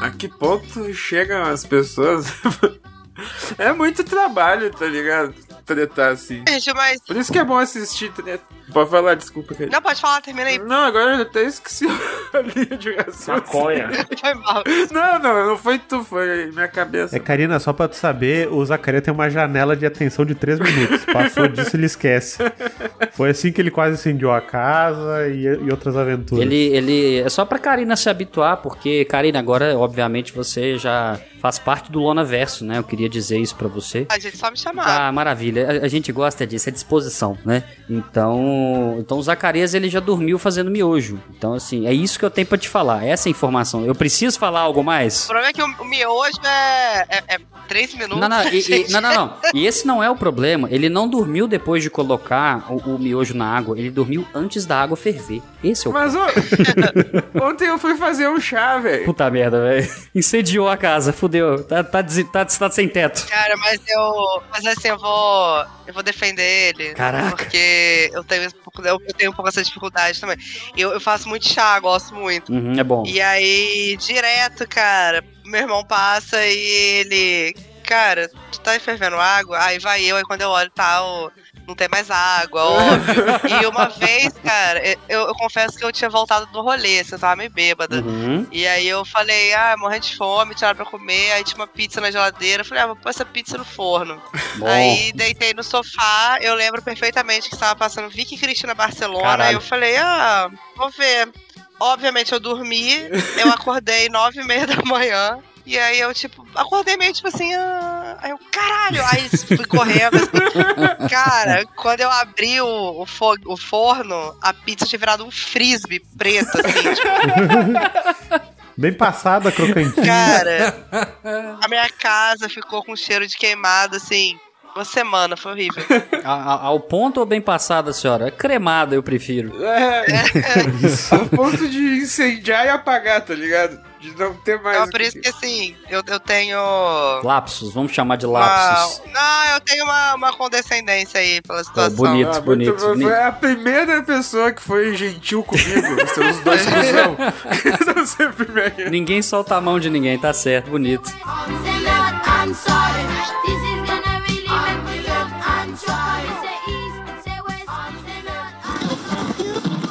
A que ponto chegam as pessoas? é muito trabalho, tá ligado? Tretar assim. Gente, mas. Por isso que é bom assistir treta. Pode falar, desculpa. Não, pode falar, termina aí. Não, agora eu até esqueci a linha de raciocínio. Maconha. Foi mal. Não, não, não foi tu, foi minha cabeça. É, Karina, só pra tu saber, o Zacaria tem uma janela de atenção de 3 minutos. Passou disso, ele esquece. Foi assim que ele quase incendiou a casa e, e outras aventuras. Ele, ele. É só pra Karina se habituar, porque, Karina, agora, obviamente, você já faz parte do Lona Verso, né? Eu queria dizer isso pra você. A gente só me chamar. Ah, maravilha. A, a gente gosta disso, é disposição, né? Então, então o Zacarias ele já dormiu fazendo miojo. Então, assim, é isso que eu tenho pra te falar. Essa é a informação. Eu preciso falar algo O mais? problema é que o, o miojo é, é, é três minutos. Não, não, e, e- não, não, não. E esse não é o problema. Ele não dormiu depois de colocar o, o miojo na água. Ele dormiu antes da água ferver. Esse é o Mas ontem eu fui fazer um chá, velho. Puta merda, velho. Incendiou a casa, fudeu. Tá, tá, tá, tá sem teto. Cara, mas eu. Mas assim, eu vou. Eu vou defender ele. Caraca. Porque eu tenho, eu, eu tenho um pouco essa dificuldade também. Eu, eu faço muito chá, gosto muito. Uhum, é bom. E aí, direto, cara, meu irmão passa e ele. Cara, tu tá fervendo água? Aí vai eu, aí quando eu olho, tá, o- não tem mais água, óbvio. e uma vez, cara, eu, eu confesso que eu tinha voltado do rolê, assim, eu tava meio bêbada. Uhum. E aí eu falei, ah, morrendo de fome, tiraram pra comer, aí tinha uma pizza na geladeira. Eu falei, ah, vou pôr essa pizza no forno. Bom. Aí deitei no sofá, eu lembro perfeitamente que estava passando Vicky Cristina Barcelona. Caralho. Aí eu falei, ah, vou ver. Obviamente eu dormi, eu acordei nove e meia da manhã. E aí eu, tipo, acordei meio tipo assim, ah, aí eu, caralho, aí fui correndo. assim. Cara, quando eu abri o, o, fo- o forno, a pizza tinha virado um frisbee preto, assim, tipo, Bem passada, crocantinha. Cara, a minha casa ficou com cheiro de queimado, assim, uma semana, foi horrível. A- a- ao ponto ou bem passada, senhora? Cremada, eu prefiro. É, a ponto de incendiar e apagar, tá ligado? De não ter mais. Então, o por isso que, assim, eu, eu tenho. Lapsos, vamos chamar de Uma, lapsos. não, eu tenho uma, uma condescendência aí pela É, situação. bonito, Ah, muito bonito. Foi a primeira pessoa que foi gentil comigo. Seus dois cuzão. Sempre minha- Ninguém solta a mão de ninguém, tá certo, bonito. I'm sorry. This is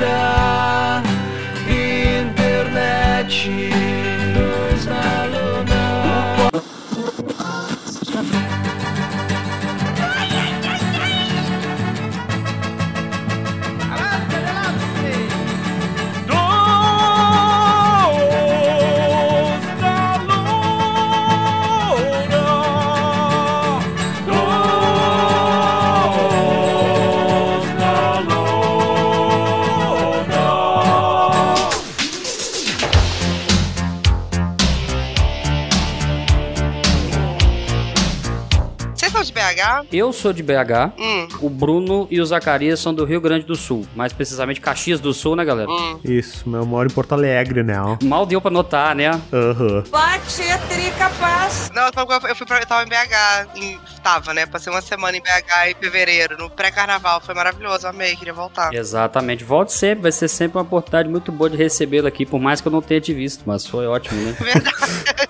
da internet. Eu sou de BH, Hum, o Bruno e o Zacarias são do Rio Grande do Sul. Mais precisamente Caxias do Sul, né, galera? hum. Isso, mas eu moro em Porto Alegre, né? ó. Mal deu pra notar, né? Aham. Não, eu fui- eu fui pra, eu tava em BH, em, tava, né? Passei uma semana em BH em fevereiro, no pré-carnaval. Foi maravilhoso, amei, queria voltar. Exatamente. Volte sempre, vai ser sempre uma oportunidade muito boa de recebê-lo aqui, por mais que eu não tenha te visto, mas foi ótimo, né? Verdade.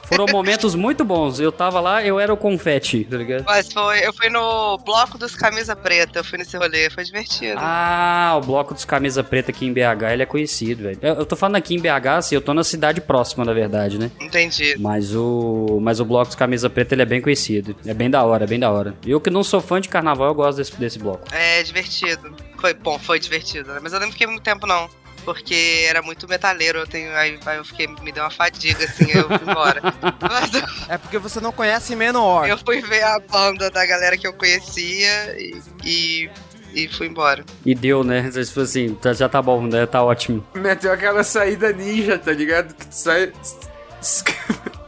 Foram momentos muito bons. Eu tava lá, eu era o confete, tá ligado? Mas foi, eu fui no bloco dos camisa preta, eu fui nesse rolê, foi divertido. Ah, o bloco dos camisa preta aqui em BH, ele é conhecido, velho. Eu, eu tô falando aqui em BH, assim, eu tô na cidade próxima, na verdade, né? Entendi. Mas o, mas o bloco dos camisa preta, ele é bem conhecido. É bem da hora, é bem da hora. Eu que não sou fã de carnaval, eu gosto desse, desse bloco. É divertido. Foi bom, foi divertido, né? Mas eu não fiquei muito tempo, não. Porque era muito metaleiro, eu tenho. Aí, aí eu fiquei, me deu uma fadiga, assim, aí eu fui embora. Mas É porque você não conhece Menor. eu fui ver a banda da galera que eu conhecia e. e e fui embora. E deu, né? Tipo assim, tá- já tá bom, né? Tá ótimo. Meteu aquela saída ninja, tá ligado? Que tu sai.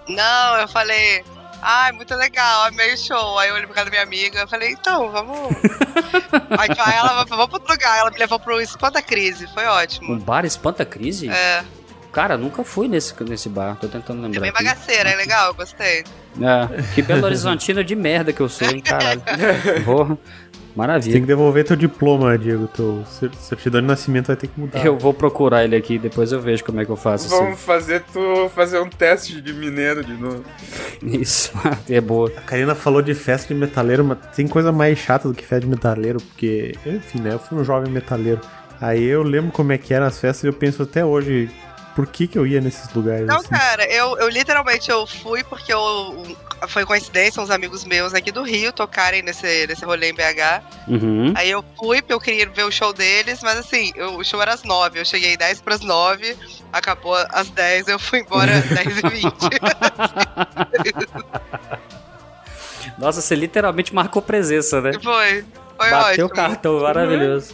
Não, eu falei, ai, muito legal, amei o show. Aí eu olhei pra casa da minha amiga, eu falei, então, vamos. aí aí ela vamos pro outro lugar. Ela me levou pro Espanta Crise, foi Um ótimo. bar espanta crise? É, Cara, nunca fui nesse, nesse bar. Tô tentando é lembrar. bem aqui. bagaceira, é legal, gostei. É, que Belo Horizontino de merda que eu sou, hein, caralho. Porra, Tem que maravilha. devolver teu diploma, Diego. Teu cer- certidão de nascimento vai ter que mudar. Eu vou procurar ele aqui, depois eu vejo como é que eu faço Vamos fazer tu fazer um teste de mineiro de novo. assim. Isso, é boa. A Karina falou de festa de metaleiro, mas tem coisa mais chata do que festa de metaleiro, porque, enfim, né? Eu fui um jovem metaleiro. Aí eu lembro como é que eram as festas e eu penso até hoje, por que que eu ia nesses lugares? Não, assim? cara, eu, eu literalmente eu fui porque eu, foi coincidência, uns amigos meus aqui do Rio tocarem nesse, nesse rolê em BH. Uhum. Aí eu fui porque eu queria ver o show deles, mas assim, eu- o show era às nove. Eu cheguei 10 pras nove, acabou às 10, eu fui embora às 10 e 20. Nossa, você literalmente marcou presença, né? foi. Foi Bateu ótimo. o cartão, maravilhoso.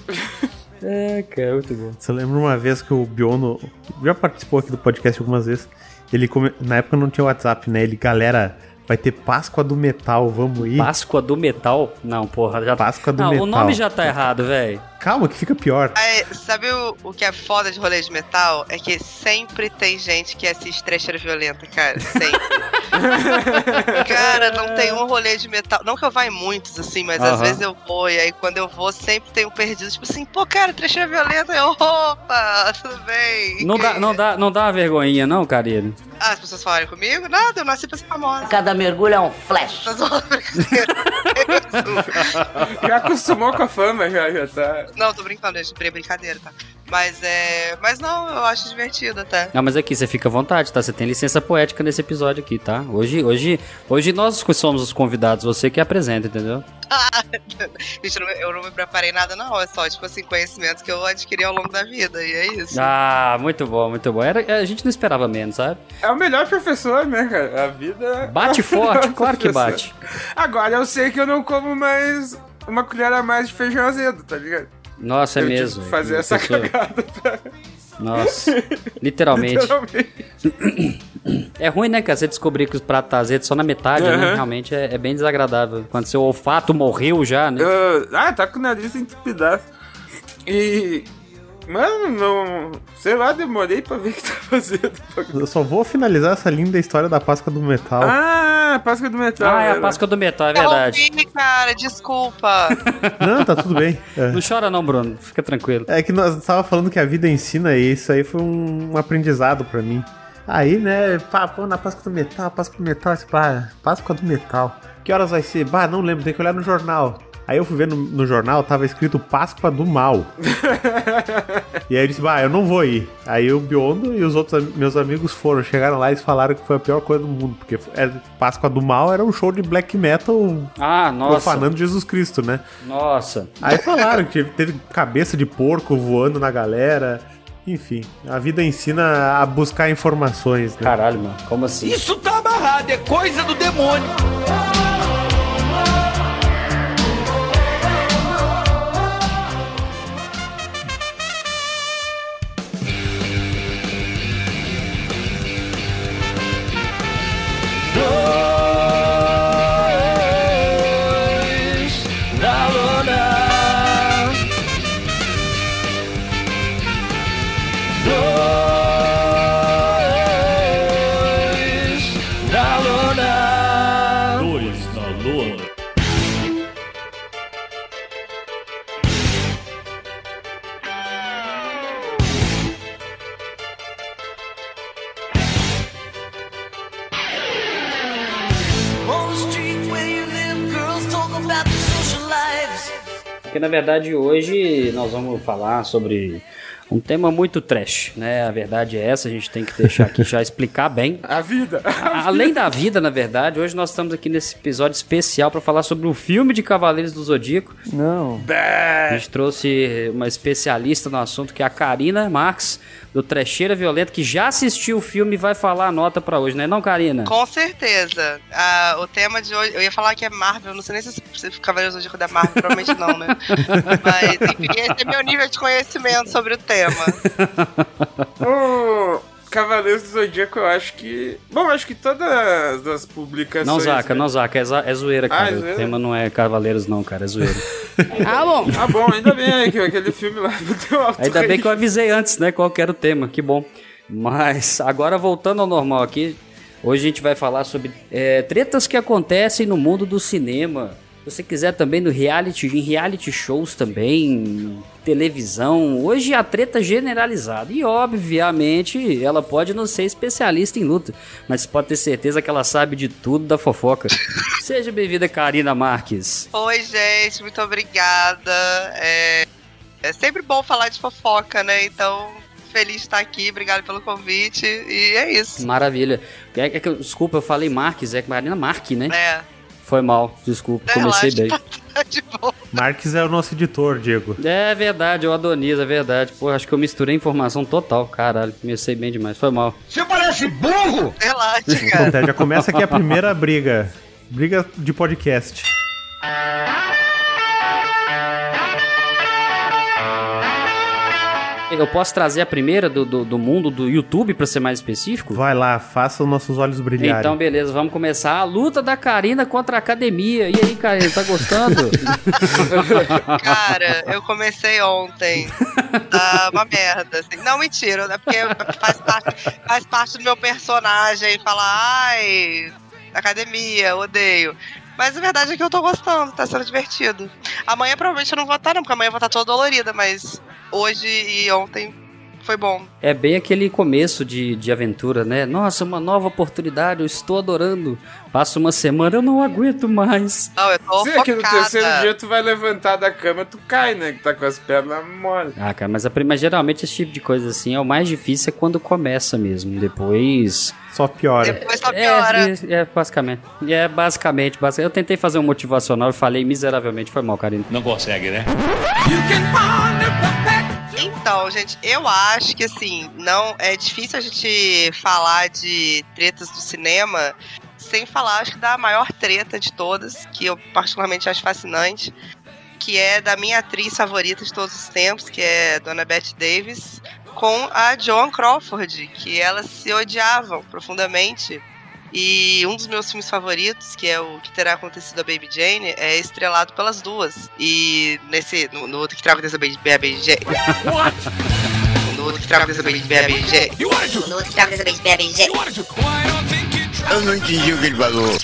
É, cara, muito bom. Você lembra uma vez que o Biono já participou aqui do podcast algumas vezes? Ele come- na época não tinha WhatsApp, né? Ele, galera, vai ter Páscoa do Metal, vamos ir. Páscoa do Metal? Não, porra, já Páscoa do Não, Metal. o nome já tá errado, velho. Calma, que fica pior. Aí, sabe o, o que é foda de rolê de metal? É que sempre tem gente que assiste trecheira violenta, cara. Sempre. cara, não tem um rolê de metal. Não que eu vá em muitos, assim, mas às Aham. vezes eu vou. E aí quando eu vou, sempre tem um perdido. Tipo assim, pô, cara, trecheira violenta. Eu, opa, tudo bem. Não dá, não, dá, não dá uma vergonhinha, não, Karine? Ah, as pessoas falarem comigo? Nada, eu nasci pra ser famosa. Cada mergulho é um flash. Já acostumou com a fama, já, já tá. Não, tô brincando, gente. É brincadeira, tá? Mas é. Mas não, eu acho divertido até. Não, mas aqui, você fica à vontade, tá? Você tem licença poética nesse episódio aqui, tá? Hoje, hoje, hoje nós que somos os convidados, você que apresenta, entendeu? Gente, eu não, eu não me preparei nada, não. É só, tipo assim, conhecimentos que eu adquiri ao longo da vida. E é isso. Ah, muito bom, muito bom. Era, a gente não esperava menos, sabe? É o melhor professor, né, cara? A vida. Bate forte, claro que bate. Agora eu sei que eu não como mais uma colher a mais de feijão azedo, tá ligado? Nossa, é eu mesmo. fazer essa Pessoa- cagada pra. Nossa, literalmente. Literalmente. É ruim, né, cara? Você descobrir que os pratos tá azedo só na metade, né? Aham. Realmente é, é bem desagradável. Quando seu olfato morreu já, né? Eu- ah, tá com o nariz entupidaço. E. Mano, não. Sei lá, demorei pra ver o que tá fazendo. Eu só vou finalizar essa linda história da Páscoa do Metal. Ah, Páscoa do Metal. Ah, é a. Páscoa do Metal, é Eu verdade. ouvi, cara, desculpa. Não, tá tudo bem. É. Não chora não, Bruno. Fica tranquilo. É que nós tava falando que a vida ensina e isso aí foi um, aprendizado pra mim. Aí, né, pá, pô, na Páscoa do Metal, Páscoa do Metal, esse pá, Páscoa do Metal. Que horas vai ser? Bah, não lembro, tem que olhar no jornal. Aí eu fui ver no, no jornal, tava escrito Páscoa do Mal. e aí eu disse, bah, eu não vou ir. Aí o Biondo e os outros meus amigos foram, chegaram lá e falaram que foi a pior coisa do mundo, porque é, Páscoa do Mal era um show de black metal Ah, nossa. profanando Jesus Cristo, né? Nossa. Aí falaram que teve, teve cabeça de porco voando na galera. Enfim, a vida ensina a buscar informações. Né? Caralho, mano. Como assim? Isso tá amarrado, é coisa do demônio. Verdade hoje nós vamos falar sobre Um tema muito trash, né? A verdade é essa, a gente tem que deixar aqui já explicar bem. A vida. A- Além da vida, na verdade, hoje nós estamos aqui nesse episódio especial para falar sobre o filme de Cavaleiros do Zodíaco. Não. A gente trouxe uma especialista no assunto, que é a Karina Marx, do Trecheira Violenta, que já assistiu o filme e vai falar a nota pra hoje, né? Não, Karina? Com certeza. Ah, o tema de hoje, eu ia falar que é Marvel, não sei nem se se Cavaleiros do Zodíaco da Marvel, provavelmente não, né? Mas, enfim, esse é meu nível de conhecimento sobre o tema. Cavaleiros do Zodíaco, eu acho que. Bom, acho que todas as publicações. Não zaca, né? não zaca, é, é zoeira, Ah, cara. é o zoeira? tema não é Cavaleiros, não, cara, é zoeira. Ah, bom, ainda bem que aquele filme lá deu alto Ainda bem que eu avisei antes, né, qual que era o tema, que bom. Mas agora voltando ao normal aqui, hoje a gente vai falar sobre é, tretas que acontecem no mundo do cinema. Se você quiser também no reality, em reality shows também, televisão. Hoje a treta é generalizada. E obviamente ela pode não ser especialista em luta, mas pode ter certeza que ela sabe de tudo da fofoca. Seja bem-vinda, Karina Marques. Oi, gente, muito obrigada. É, é sempre bom falar de fofoca, né? Então, feliz de estar aqui, obrigado pelo convite. E é isso. Maravilha. É, é que eu- desculpa, eu falei Marques, é Karina Marque, né? É, Foi mal, desculpa, comecei bem. Marques é o nosso editor, Diego. É verdade, eu Adonis, é verdade. Pô, acho que eu misturei informação total. Caralho, comecei bem demais, foi mal. Relaxa, cara. Já começa aqui a primeira briga. Briga de podcast. Eu posso trazer a primeira do, do, do mundo do YouTube, pra ser mais específico? Vai lá, faça os nossos olhos brilharem. Então, beleza, vamos começar a luta da Karina contra a academia. E aí, Karina, tá gostando? Cara, eu comecei ontem. Tá uma merda, assim. Não, mentira, é porque faz parte, faz parte do meu personagem falar, ai, academia, odeio. Mas a verdade é que eu tô gostando, tá sendo divertido. Amanhã provavelmente eu não vou estar, não, porque amanhã eu vou estar toda dolorida, mas hoje e ontem foi bom. é bem aquele começo de, de aventura, né? Nossa, uma nova oportunidade, eu estou adorando. Passa uma semana, eu não aguento mais. Não, eu tô é que no terceiro dia tu vai levantar da cama, tu cai, né? Que tá com as pernas mole. Ah, cara, mas, a, mas geralmente esse tipo de coisa assim é o mais difícil é quando começa mesmo. Depois. Só piora. Depois só piora. É, é, basicamente. É basicamente, basicamente. Eu tentei fazer um motivacional e falei miseravelmente. Foi mal, Karina. Não consegue, né? Então, gente, eu acho que assim, não é difícil a gente falar de tretas do cinema sem falar, acho que da maior treta de todas, que eu particularmente acho fascinante, que é da minha atriz favorita de todos os tempos, que é Dona Bette Davis, com a Joan Crawford, que elas se odiavam profundamente. E um dos meus filmes favoritos, que é o Que Terá Acontecido a Baby Jane, é estrelado pelas duas. E nesse. No, no outro que terá acontecido a Baby, a Baby Jane. No outro que terá acontecido a Baby, a Baby Jane. No outro que tá acontecendo a Baby J. Eu não entendi o que ele falou.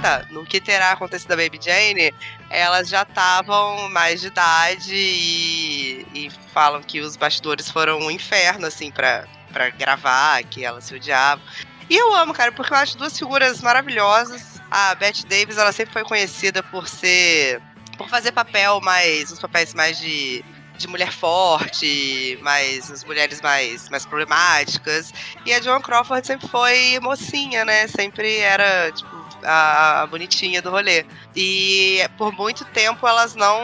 Tá, no que terá acontecido a Baby Jane, elas já estavam mais de idade e, e falam que os bastidores foram um inferno, assim, pra, pra gravar, que elas se odiavam. E eu amo, cara, porque eu acho duas figuras maravilhosas. A Bette Davis, ela sempre foi conhecida por ser. por fazer papel mais. os papéis mais de. de mulher forte, mais. as mulheres mais, mais problemáticas. E a Joan Crawford sempre foi mocinha, né? Sempre era, tipo, a, a bonitinha do rolê. E por muito tempo elas não.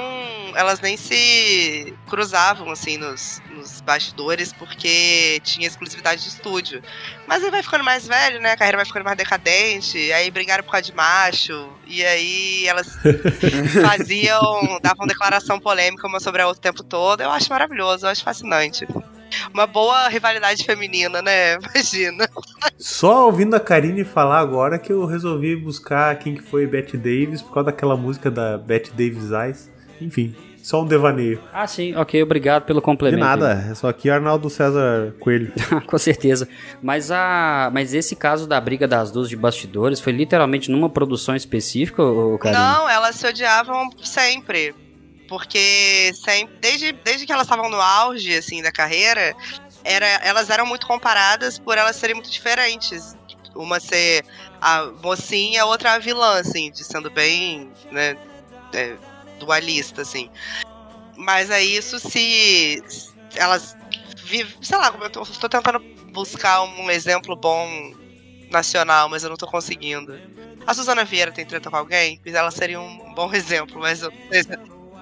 Elas nem se cruzavam, assim, nos, nos bastidores, porque tinha exclusividade de estúdio. Mas aí vai ficando mais velho, né? A carreira vai ficando mais decadente. Aí brigaram por causa de macho. E aí elas faziam. davam declaração polêmica uma sobre a outra o tempo todo. Eu acho maravilhoso, eu acho fascinante. Uma boa rivalidade feminina, né? Imagina. Só ouvindo a Karine falar agora que eu resolvi buscar quem que foi Bette Davis por causa daquela música da Bette Davis Eyes. Enfim, só um devaneio. Ah, sim, ok, obrigado pelo De complemento. nada, é só aqui Arnaldo César Coelho. Com certeza. Mas a, mas esse caso da briga das duas de bastidores foi literalmente numa produção específica, ô, Karina? Não, elas se odiavam sempre. Porque sempre, desde, desde que elas estavam no auge, assim, da carreira, era, elas eram muito comparadas por elas serem muito diferentes. Uma ser a mocinha, outra a vilã, assim, de sendo bem, né, é, dualista, assim. Mas aí isso se... Elas vive. Sei lá, eu tô, tô tentando buscar um exemplo bom nacional, mas eu não tô conseguindo. A Suzana Vieira tem treta com alguém? Ela seria um bom exemplo, mas eu.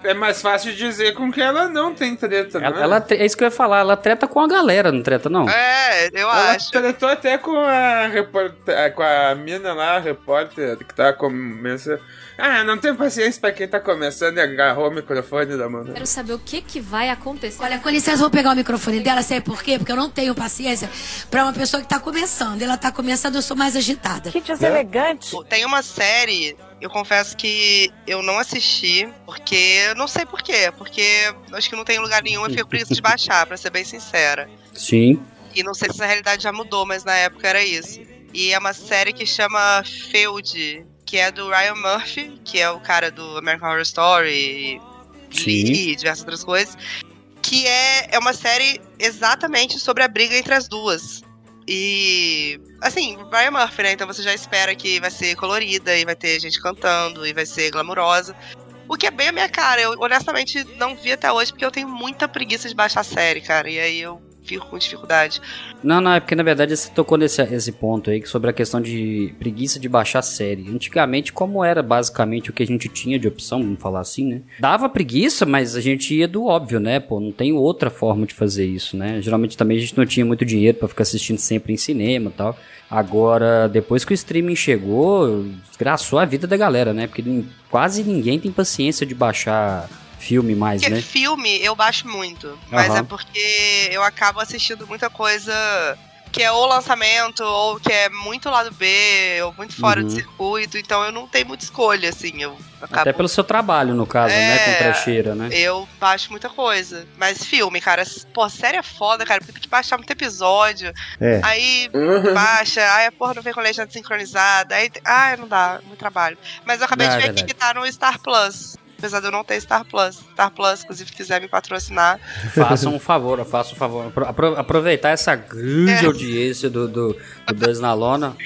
É mais fácil dizer com que ela não tem treta, Ela, né? ela é isso que eu ia falar, ela treta com a galera, não treta, não? É, eu Ela acho. tretou até com a repórter, com a mina lá, a repórter que tá começando. Ah, não tenho paciência pra quem tá começando e agarrou o microfone da mão. Quero saber o que, que vai acontecer. Olha, com licença, vou pegar o microfone dela, sabe por quê? Porque eu não tenho paciência pra uma pessoa que tá começando. Ela tá começando, eu sou mais agitada. Que deselegante. Tem uma série, eu confesso que eu não assisti, porque não sei por quê. Porque acho que não tem lugar nenhum e fico preguiça de baixar, pra ser bem sincera. Sim. E não sei se essa realidade já mudou, mas na época era isso. E é uma série que chama Feud, que é do Ryan Murphy, que é o cara do American Horror Story e, Sim. e diversas outras coisas. Que é, é uma série exatamente sobre a briga entre as duas. E. Assim, Ryan Murphy, né? Então você já espera que vai ser colorida e vai ter gente cantando e vai ser glamurosa. O que é bem a minha cara. Eu honestamente não vi até hoje porque eu tenho muita preguiça de baixar a série, cara. E aí eu fico com dificuldade. Não, não, é porque na verdade você tocou nesse esse ponto aí sobre a questão de preguiça de baixar série. Antigamente, como era basicamente o que a gente tinha de opção, vamos falar assim, né? Dava preguiça, mas a gente ia do óbvio, né? Pô, não tem outra forma de fazer isso, né? Geralmente também a gente não tinha muito dinheiro pra ficar assistindo sempre em cinema e tal. Agora, depois que o streaming chegou, desgraçou a vida da galera, né? Porque quase ninguém tem paciência de baixar filme mais, Porque né? filme eu baixo muito. Mas Aham. é porque eu acabo assistindo muita coisa que é ou lançamento, ou que é muito lado B, ou muito fora Uhum. de circuito. Então eu não tenho muita escolha, assim. Eu acabo. Até pelo seu trabalho, no caso, né? Com É. trecheira, né? Eu baixo muita coisa. Mas filme, cara, pô, série é foda, cara, porque tem que baixar muito episódio. É. Aí Uhum. baixa, aí a porra não vem com legenda sincronizada. Aí, ai, não dá, muito trabalho. Mas eu acabei Não, de é ver aqui verdade. que tá no Star Plus. Apesar de eu não ter Star Plus. Star Plus, inclusive, se quiser me patrocinar. Faça um favor, faça um favor. Apro- apro- aproveitar essa grande É. audiência do, do, do Dois na Lona.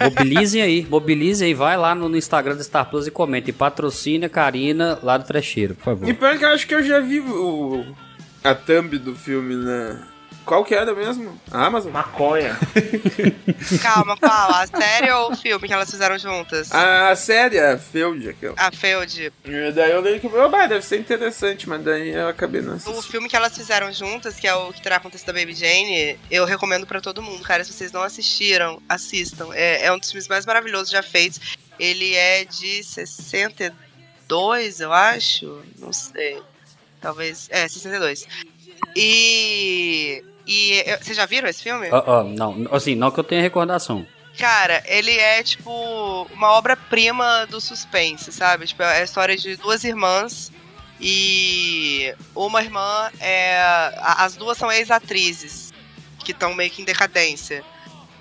Mobilizem aí, mobilizem aí. Vai lá no, no Instagram do Star Plus e comenta. E patrocine a Karina lá do Trecheiro, por favor. E pior que eu acho que eu já vi o, a thumb do filme, né? Qual que era mesmo? A Amazon? Maconha. Calma, qual? A série ou o filme que elas fizeram juntas? A série, a Feud, aquela. A Feud. E daí eu lembro que, oh, bah, deve ser interessante, mas daí eu acabei não O assistindo. filme que elas fizeram juntas, que é o que terá acontecido da Baby Jane, eu recomendo pra todo mundo, cara. Se vocês não assistiram, assistam. É, é um dos filmes mais maravilhosos já feitos. Ele é de 62, eu acho. Não sei. Talvez. É, 62. E. E eu- vocês já viram esse filme? Não, assim, não que eu tenha recordação. Cara, ele é tipo uma obra-prima do suspense, sabe? Tipo, é a história de duas irmãs e uma irmã é. As duas são ex-atrizes que estão meio que em decadência.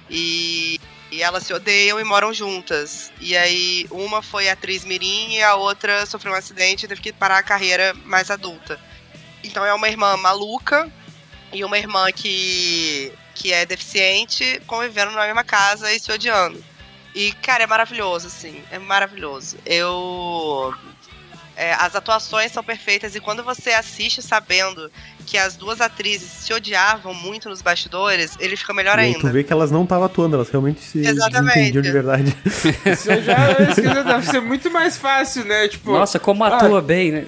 E, e elas se odeiam e moram juntas. E aí, uma foi atriz Mirim e a outra sofreu um acidente e teve que parar a carreira mais adulta. Então é uma irmã maluca e uma irmã que, que é deficiente convivendo na mesma casa e se odiando. E, cara, é maravilhoso, assim. É maravilhoso. Eu. é, as atuações são perfeitas e quando você assiste sabendo que as duas atrizes se odiavam muito nos bastidores, ele fica melhor E aí tu ainda. vê que elas não estavam atuando, elas realmente se Exatamente. entendiam de verdade. Isso eu já isso já deve ser muito mais fácil, né? Tipo, Nossa, como atua bem, né?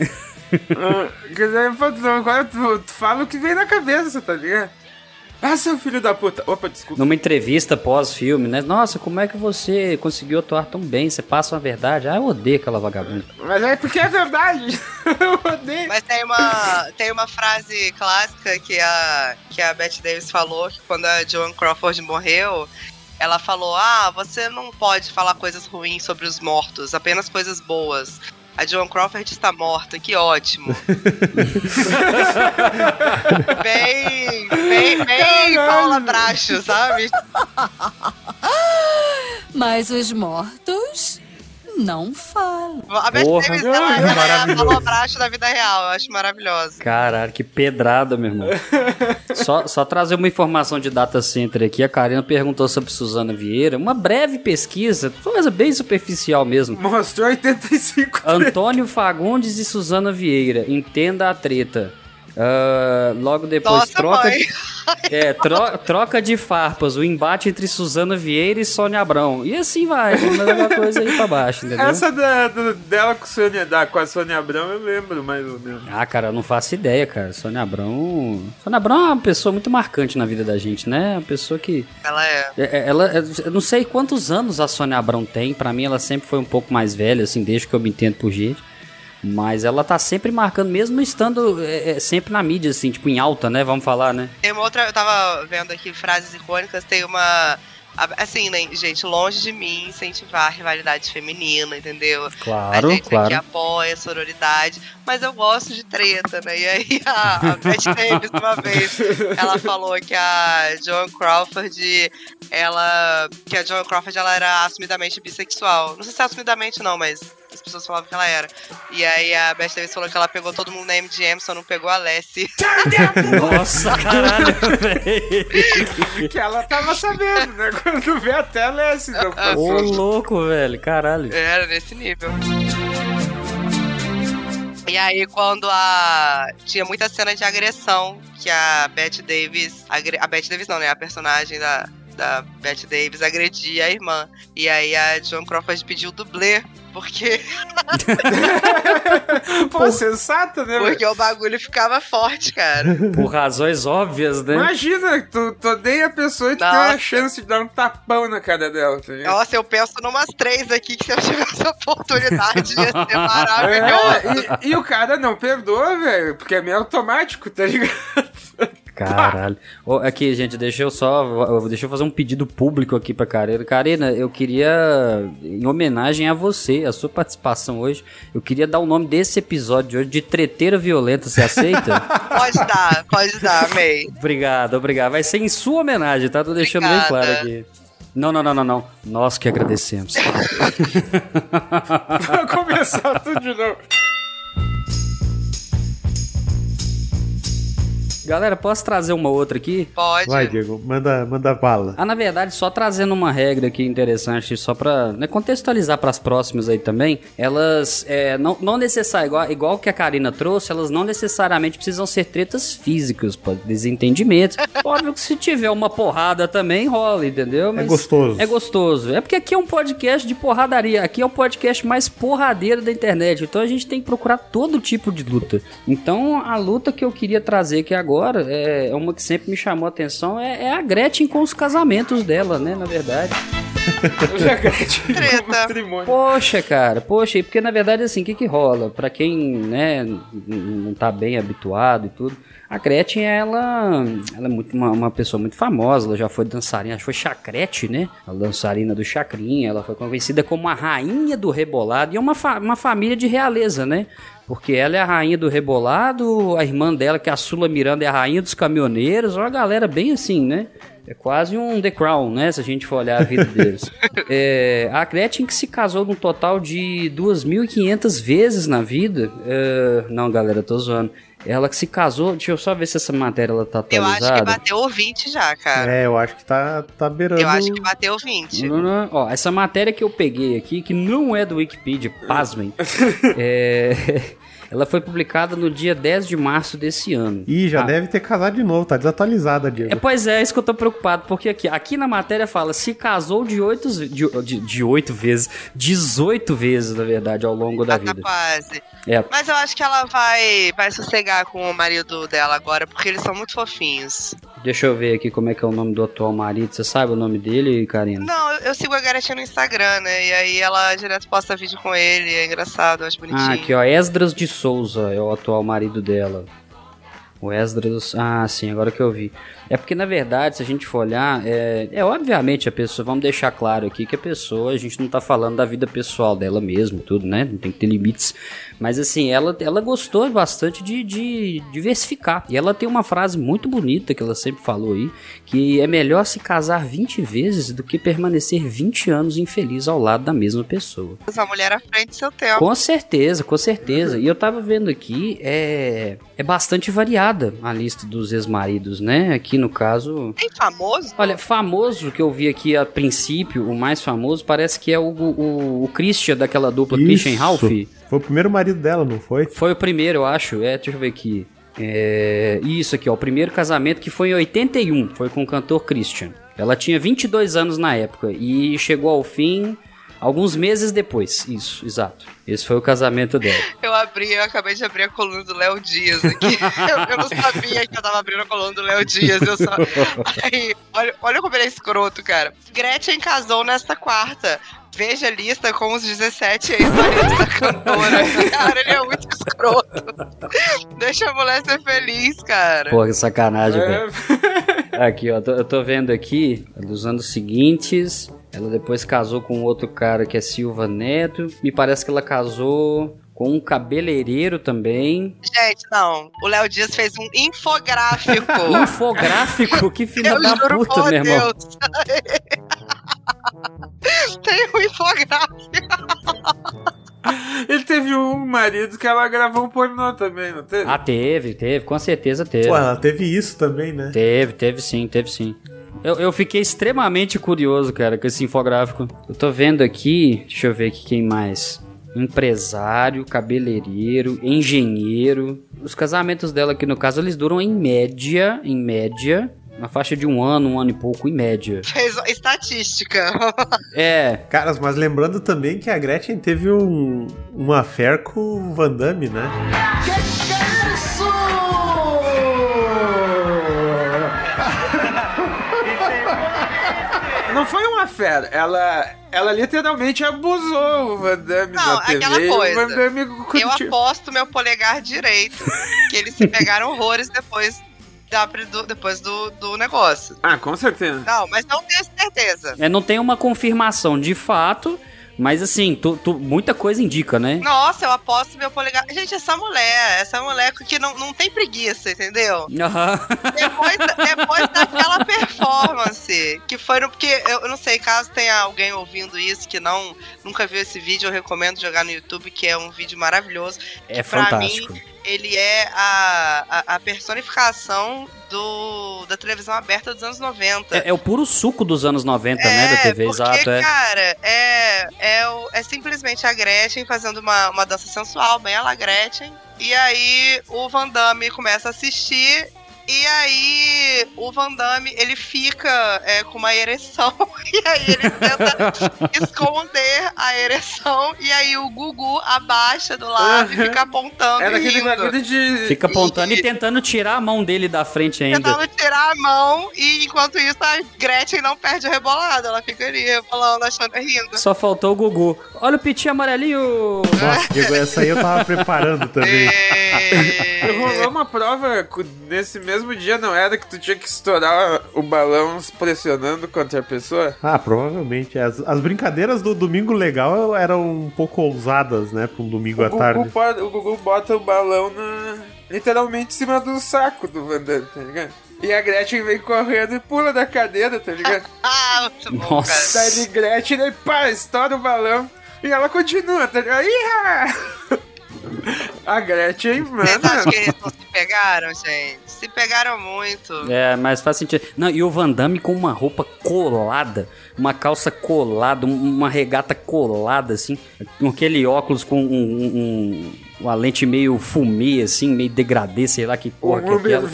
Ah, quer dizer, agora tu, tu fala o que vem na cabeça, tá ligado? Ah, seu filho da puta. Opa, desculpa. Numa entrevista pós-filme, né? Nossa, como é que você conseguiu atuar tão bem? Você passa uma verdade. Ah, eu odeio aquela vagabunda. Mas é porque é verdade. eu odeio. Mas tem uma, tem uma frase clássica que a, que a Bette Davis falou, que quando a Joan Crawford morreu, ela falou: Ah, você não pode falar coisas ruins sobre os mortos, apenas coisas boas. A Joan Crawford está morta, que ótimo. bem, bem, bem Paula Bracho, sabe? Mas os mortos não falam. A Porra. Davis ela, ela é a da vida real, eu acho maravilhosa. Caralho, que pedrada, meu irmão. só, só trazer uma informação de data center aqui. A Karina perguntou sobre Suzana Vieira. Uma breve pesquisa, coisa bem superficial mesmo. Mostrou 85. Antônio Fagundes e Suzana Vieira. Entenda a treta. Ah, logo depois, Nossa, troca, mãe. de, é, tro- troca de farpas, o embate entre Suzana Vieira e Sônia Abrão. E assim vai, uma coisa aí pra baixo, entendeu? Essa da, do- dela com, Sônia, da, com a Sônia Abrão eu lembro mais ou menos. Ah, cara, eu não faço ideia, cara. Sônia Abrão. Sônia Abrão é uma pessoa muito marcante na vida da gente, né? Uma pessoa que. Ela é. é- é- Ela, é- eu não sei quantos anos a Sônia Abrão tem. Pra mim, ela sempre foi um pouco mais velha, assim, desde que eu me entendo por gente. Mas ela tá sempre marcando, mesmo estando é, é, sempre na mídia, assim, tipo, em alta, né? Vamos falar, né? Tem uma outra, eu tava vendo aqui frases icônicas, tem uma. Assim, né, gente, longe de mim incentivar a rivalidade feminina, entendeu? Claro, a gente aqui claro. apoia a sororidade, mas eu gosto de treta, né? E aí a, a Beth Davis, uma vez, ela falou que a Joan Crawford, ela. que a Joan Crawford ela era assumidamente bissexual. Não sei se é assumidamente não, mas as pessoas falavam que ela era. E aí a Beth Davis falou que ela pegou todo mundo na MGM, só não pegou a Lessie. Nossa, caralho, velho. Que ela tava sabendo, né? Quando vê a tela é assim, não Ô, passou. louco, velho, caralho. Era nesse nível. E aí, quando a. Tinha muita cena de agressão que a Bette Davis. agre- A Bette Davis não, né? A personagem da, da Bette Davis agredia a irmã. E aí a John Crawford pediu dublê. Porque, Pô, sensato, né? porque o bagulho ficava forte, cara. Por razões óbvias, né? Imagina, tu, tu odeia a pessoa e tu tem a chance de dar um tapão na cara dela, tá ligado? Nossa, eu penso numas três aqui que se eu tivesse a oportunidade ia ser maravilhoso. É, e, e o cara não perdoa, velho, porque é meio automático, tá ligado? Caralho. Ô, aqui, gente, deixa eu só. Deixa eu fazer um pedido público aqui pra Karina. Karina, eu queria, em homenagem a você, a sua participação hoje, eu queria dar o nome desse episódio de hoje de Treteira Violenta. Você aceita? Pode dar, pode dar, amei. obrigado, obrigado. Vai ser em sua homenagem, tá? Tô deixando bem Obrigada. claro aqui. Não, não, não, não, não. Nós que agradecemos. Pra começar tudo de novo. Galera, posso trazer uma outra aqui? Pode. Vai, Diego, manda, manda bala. Ah, na verdade, só trazendo uma regra aqui interessante, só pra né, contextualizar pras próximas aí também, elas é, não, não necessariamente, igual, igual que a Karina trouxe, elas não necessariamente precisam ser tretas físicas, pode desentendimentos. Óbvio que se tiver uma porrada também rola, entendeu? É gostoso. É gostoso. É porque aqui é um podcast de porradaria, aqui é o podcast mais porradeiro da internet, então a gente tem que procurar todo tipo de luta. Então a luta que eu queria trazer aqui agora é, é uma que sempre me chamou a atenção, é, é a Gretchen com os casamentos dela, né, na verdade. Treta. Poxa, cara, poxa, e porque na verdade assim, o que que rola? Pra quem, né, não tá bem habituado e tudo, a Gretchen, ela, ela é muito, uma, uma pessoa muito famosa, ela já foi dançarina, acho que foi Chacrete, né? A dançarina do Chacrinha, ela foi conhecida como a rainha do rebolado e é uma, fa- uma família de realeza, né? Porque ela é a rainha do rebolado, a irmã dela, que é a Sula Miranda, é a rainha dos caminhoneiros, uma galera bem assim, né? É quase um The Crown, né? Se a gente for olhar a vida deles. É, a Gretchen que se casou num total de 2.500 vezes na vida. é, não, galera, eu tô zoando. Ela que se casou, deixa eu só ver se essa matéria ela tá Eu acho que atualizada. bateu o 20 já, cara. É, eu acho que tá, tá beirando. Eu acho que bateu o 20. Não, não, Ó, essa matéria que eu peguei aqui, que não é do Wikipedia, pasmem, é, ela foi publicada no dia 10 de março desse ano. Ih, já Ah, deve ter casado de novo, tá desatualizada, Diego. É, pois é, é isso que eu tô preocupado, porque aqui, aqui na matéria fala se casou de oito, de, de, de oito vezes, 18 vezes, na verdade, ao longo da Tá, tá vida. quase. É, Mas eu acho que ela vai, vai sossegar com o marido dela agora, porque eles são muito fofinhos. deixa eu ver aqui como é que é o nome do atual marido. Você sabe o nome dele, Karina? Não, eu, eu sigo a garotinha no Instagram, né? E aí ela direto posta vídeo com ele, é engraçado, eu acho bonitinho. Ah, aqui ó, Esdras de Souza é o atual marido dela. O Esdras. Ah, sim, agora que eu vi. É porque, na verdade, se a gente for olhar, é, é obviamente a pessoa, vamos deixar claro aqui que a pessoa, a gente não tá falando da vida pessoal dela mesmo, tudo, né? Não tem que ter limites. Mas assim, ela, ela gostou bastante de, de diversificar. E ela tem uma frase muito bonita que ela sempre falou aí, que é melhor se casar 20 vezes do que permanecer 20 anos infeliz ao lado da mesma pessoa. Essa mulher à frente do seu tempo. Com certeza, com certeza. E eu tava vendo aqui, é, é bastante variada a lista dos ex-maridos, né? Aqui no caso. Tem famoso? Olha, famoso que eu vi aqui a princípio, o mais famoso, parece que é o, o, o Christian daquela dupla Christian e Ralph. Foi o primeiro marido dela, não foi? Foi o primeiro, eu acho. É, deixa eu ver aqui. É, isso aqui, ó. O primeiro casamento que foi em 81, foi com o cantor Christian. Ela tinha 22 anos na época e chegou ao fim alguns meses depois. Isso, exato. Esse foi o casamento dela. Eu abri, eu acabei de abrir a coluna do Léo Dias aqui. eu, eu não sabia que eu tava abrindo a coluna do Léo Dias. Eu só. Aí, olha, olha como ele é escroto, cara. Gretchen casou nesta quarta. Veja a lista com os 17 ex-maridos da cantora. Cara, ele é muito escroto. Deixa a mulher ser feliz, cara. Pô, que sacanagem, É, velho. Aqui, ó, tô- eu tô vendo aqui, dos anos seguintes. Ela depois casou com outro cara que é Silva Neto. Me parece que ela casou com um cabeleireiro também. Gente, não. O Léo Dias fez um infográfico. Infográfico, que filho Eu da juro puta, meu irmão. Deus. Tem um infográfico. Ele teve um marido que ela gravou um pornô também, não teve? Ah, teve, teve, com certeza teve. Pô, ela teve isso também, né? Teve, teve sim, teve sim. Eu, eu fiquei extremamente curioso, cara, com esse infográfico. Eu tô vendo aqui, deixa eu ver aqui quem mais. Empresário, cabeleireiro, engenheiro. Os casamentos dela aqui, no caso, eles duram em média, em média, na faixa de um ano, um ano e pouco, em média. Fez estatística. É, Caras, mas lembrando também que a Gretchen teve um, um affair com o Van Damme, né? Fera. Ela, ela literalmente abusou o Van Damme Não, na TV. aquela coisa. Eu aposto meu polegar direito que eles se pegaram horrores depois, da, do, depois do, do negócio. Ah, com certeza. Não, mas não tenho certeza. é, não tem uma confirmação de fato, mas assim, tu, tu- muita coisa indica, né? Nossa, eu aposto meu polegar. Gente, essa mulher, essa mulher que não, não tem preguiça, entendeu? Aham. Depois, depois daquela performance, que foi no. Porque eu, eu não sei, caso tenha alguém ouvindo isso que não nunca viu esse vídeo, eu recomendo jogar no YouTube, que é um vídeo maravilhoso. É pra fantástico. mim, ele é a, a, a personificação do, da televisão aberta dos anos 90. É, é o puro suco dos anos 90, né, da TV, É, porque, exato, é. cara, é, é, é simplesmente a Gretchen fazendo uma, uma dança sensual, bem ela Gretchen. E aí o Van Damme começa a assistir. E aí o Van Damme, ele fica é, com uma ereção. E aí ele tenta esconder a ereção. E aí o Gugu abaixa do lado e fica apontando Era e aquele rindo. bagulho de. Fica apontando E- e tentando tirar a mão dele da frente ainda. Tentando tirar a mão e enquanto isso a Gretchen não perde o rebolado. Ela fica ali rebolando, achando rindo. Só faltou o Gugu. Olha o pitinho amarelinho. Nossa, Diego, essa aí eu tava preparando também. É... Rolou uma prova nesse mesmo dia, não era que tu tinha que estourar o balão pressionando contra a pessoa? Ah, provavelmente. As, as brincadeiras do Domingo Legal eram um pouco ousadas, né? Pra um domingo O à Gugu, tarde. pode- o Gugu bota o balão na, literalmente em cima do saco do Van Damme, tá ligado? E a Gretchen vem correndo e pula da cadeira, tá ligado? Ah, muito bom, Nossa. cara. Daí Gretchen, daí pá, estoura o balão. E ela continua, tá ligado? Iha! A Gretchen, Vocês acham mano. que eles não se pegaram, gente? Se pegaram muito. É, mas faz sentido. Não, e o Van Damme com uma roupa colada, uma calça colada, um- uma regata colada, assim, com aquele óculos com um, um- um- uma lente meio fumê, assim, meio degradê, sei lá que porra que é O aquela.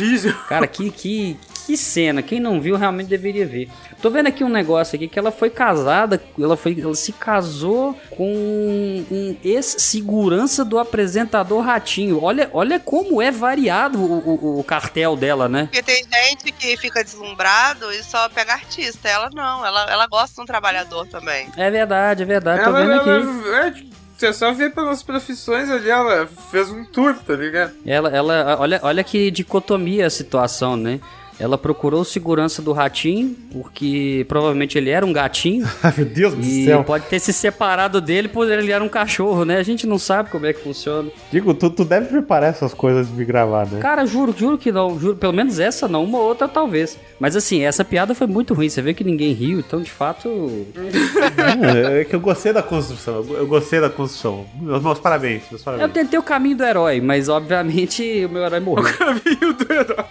Cara, que, que, que cena. Quem não viu realmente deveria ver. Tô vendo aqui um negócio aqui que ela foi casada, ela, foi, ela se casou com um ex-segurança do apresentador Ratinho. Olha, olha como é variado o, o- o cartel dela, né? Porque tem gente que fica deslumbrado e só pega artista. Ela não, ela, ela gosta de um trabalhador também. É verdade, é verdade. Tô Ela, vendo aqui. ela, é, tipo, você só vê pelas profissões ali, ela fez um tour, tá ligado? Ela, ela, olha, olha que dicotomia a situação, né? Ela procurou o segurança do ratinho, porque provavelmente ele era um gatinho. Meu Deus do E céu. pode ter se separado dele por ele era um cachorro, né? A gente não sabe como é que funciona. Digo, tu, tu deve preparar essas coisas de me gravar, né? Cara, juro, juro que não. Juro, pelo menos essa não, uma outra talvez. Mas assim, essa piada foi muito ruim. Você vê que ninguém riu, então de fato. É que eu gostei da construção. Eu eu gostei da construção. Meus, meus parabéns, meus Eu parabéns. tentei o caminho do herói, mas obviamente o meu herói morreu. Caminho do herói.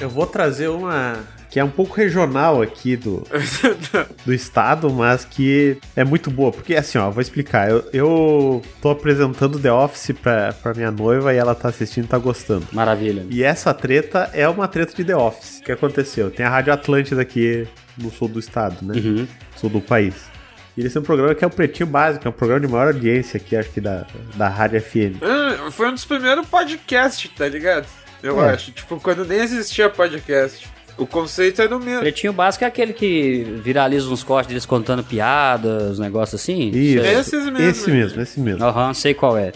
Eu vou trazer uma que é um pouco regional aqui do, do estado, mas que é muito boa. Porque assim, ó, vou explicar. Eu, eu tô apresentando The Office pra, pra minha noiva e ela tá assistindo e tá gostando. Maravilha. E essa treta é uma treta de The Office. O que aconteceu? Tem a Rádio Atlântida aqui no sul do estado, né? Uhum. Sul do país. E eles têm um programa que é o Pretinho Básico, é um programa de maior audiência aqui, acho que da, da Rádio FM. Ah, Foi um dos primeiros podcasts, tá ligado? Eu É. acho. Tipo, quando nem existia podcast. O conceito era o mesmo. Pretinho básico é aquele que viraliza uns cortes deles contando piadas, um negócio assim? Isso. Esses mesmo. Esse mesmo, esse mesmo. Aham, sei qual é.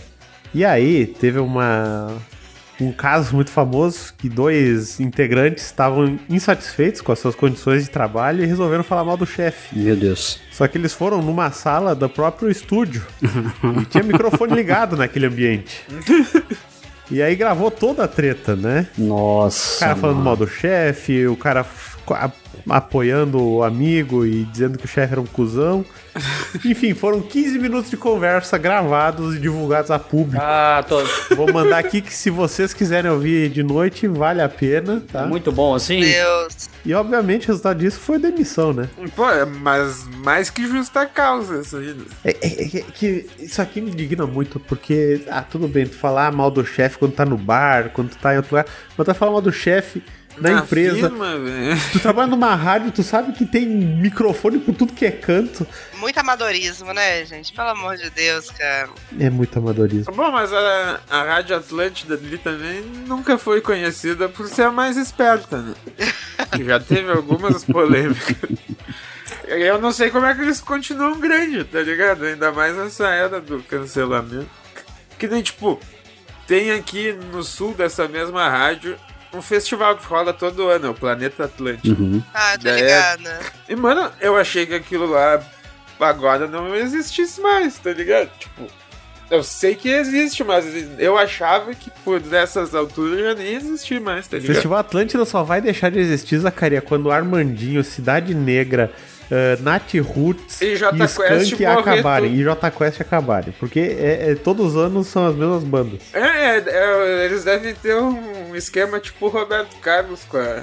E aí, teve uma. Um caso muito famoso que dois integrantes estavam insatisfeitos com as suas condições de trabalho e resolveram falar mal do chefe. Meu Deus. Só que eles foram numa sala do próprio estúdio e tinha microfone ligado naquele ambiente. E aí gravou toda a treta, né? Nossa. O cara falando mano. mal do chefe, o cara apoiando o amigo e dizendo que o chefe era um cuzão. Enfim, foram 15 minutos de conversa gravados e divulgados a público. Ah, tô... Vou mandar aqui que se vocês quiserem ouvir de noite, vale a pena, tá? muito bom assim? Deus. E obviamente o resultado disso foi demissão, né? Pô, é mas mais que justa causa isso aí. É, é- é que isso aqui me indigna muito, porque, ah, tudo bem, tu falar mal do chefe quando tá no bar, quando tu tá em outro lugar, mas tu falar mal do chefe na, empresa. firma, velho. Tu trabalha numa rádio, tu sabe que tem microfone por tudo que é canto. Muito amadorismo, né, gente? Pelo amor de Deus, cara. É muito amadorismo. Bom, mas a, a Rádio Atlântida ali também nunca foi conhecida por ser a mais esperta, né? Já teve algumas polêmicas. Eu não sei como é que eles continuam grandes, tá ligado? Ainda mais nessa era do cancelamento. Que nem, tipo, tem aqui no sul dessa mesma rádio um festival que rola todo ano, é o Planeta Atlântico. Uhum. Ah, tô É. ligada. E, mano, eu achei que aquilo lá agora não existisse mais, tá ligado? Tipo, eu sei que existe, mas eu achava que por dessas alturas já nem existia mais, tá O ligado? Festival Atlântida só vai deixar de existir, Zacaria, quando Armandinho, Cidade Negra, uh, Nath Roots E e, Jota Quest acabarem. E J Quest acabarem. Porque é- é- todos os anos são as mesmas bandas. É, é, é, eles devem ter um esquema tipo o Roberto Carlos com a,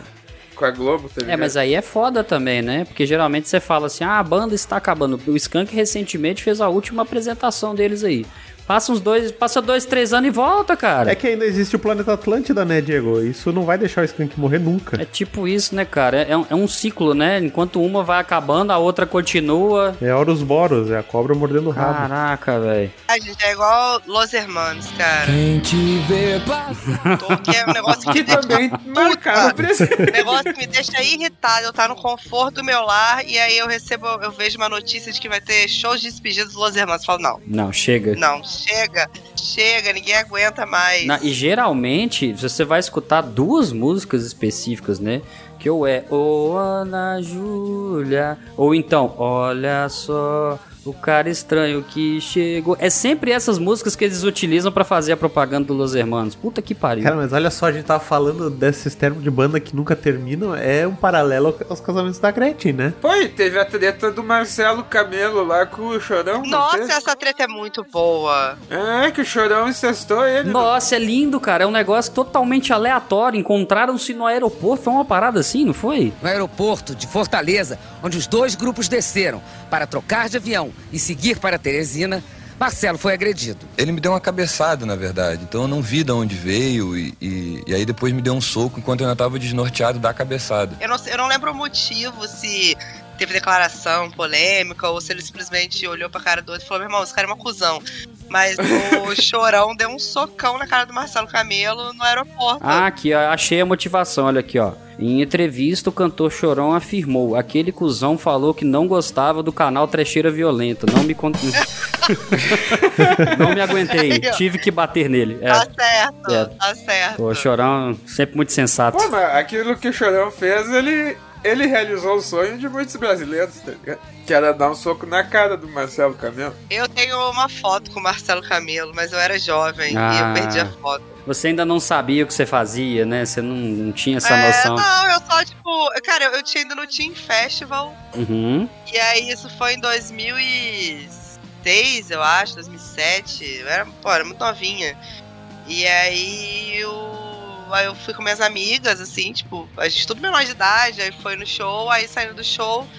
com a Globo, tá ligado? É, mas aí é foda também, né? Porque geralmente você fala assim, ah, a banda está acabando. O Skank recentemente fez a última apresentação deles aí. Passa uns dois, passa dois, três anos e volta, cara. É que ainda existe o planeta Atlântida, né, Diego? Isso não vai deixar o Skank morrer nunca. É tipo isso, né, cara? É, um- é um ciclo, né? Enquanto uma vai acabando, a outra continua. É Horus Boros, é a cobra mordendo o rabo. Caraca, velho. A gente é igual Los Hermanos, cara. Quem te vê passar. Tô- Que é um negócio que Que também marcaram presença. O negócio que me deixa irritado, eu tá no conforto do meu lar e aí eu recebo, eu vejo uma notícia de que vai ter shows de despedida dos Los Hermanos. Eu falo, não, Não, chega. não, chega, chega, ninguém aguenta mais. Na- e geralmente, você vai escutar duas músicas específicas, né? Que ou é Ô Ana Júlia, ou então Olha só o cara estranho que chegou. É sempre essas músicas que eles utilizam pra fazer a propaganda do Los Hermanos. Puta que pariu. Cara, mas olha só, a gente tava falando desses termos de banda que nunca terminam. É um paralelo aos casamentos da Gretchen, né? E teve a treta do Marcelo Camelo lá com o Chorão. não Nossa, essa treta é muito boa. É, que o Chorão incestou ele. Nossa, é lindo, cara. É um negócio totalmente aleatório. Encontraram-se no aeroporto. Foi uma parada assim, não foi? No aeroporto de Fortaleza, onde os dois grupos desceram para trocar de avião e seguir para Teresina, Marcelo foi agredido. Ele me deu uma cabeçada, na verdade. Então eu não vi de onde veio e, e, e aí depois me deu um soco enquanto eu ainda tava desnorteado da cabeçada. Eu não, eu não lembro o motivo, se teve declaração polêmica ou se ele simplesmente olhou pra cara do outro e falou: meu irmão, esse cara é uma cuzão. Mas o chorão deu um socão na cara do Marcelo Camelo no aeroporto. Ah, aqui, ó, achei a motivação, olha aqui, ó. Em entrevista, o cantor Chorão afirmou: aquele cuzão falou que não gostava do canal Trecheira Violenta. Não me con... Não me aguentei, tive que bater nele. É. Tá certo, É. tá certo. Pô, Chorão, sempre muito sensato. Pô, mas aquilo que o Chorão fez, ele, ele realizou o sonho de muitos brasileiros, tá ligado? Que era dar um soco na cara do Marcelo Camelo. Eu tenho uma foto com o Marcelo Camelo, mas eu era jovem e Ah. eu perdi a foto. Você ainda não sabia o que você fazia, né? Você não, não tinha essa é, noção. não, eu só, tipo, cara, eu tinha ido no Team Festival Uhum. e aí isso foi em 2006, eu acho, 2007. Eu era, pô, era muito novinha. E aí o aí eu fui com minhas amigas, assim, tipo, a gente tudo menor de idade, aí foi no show, aí saindo do show,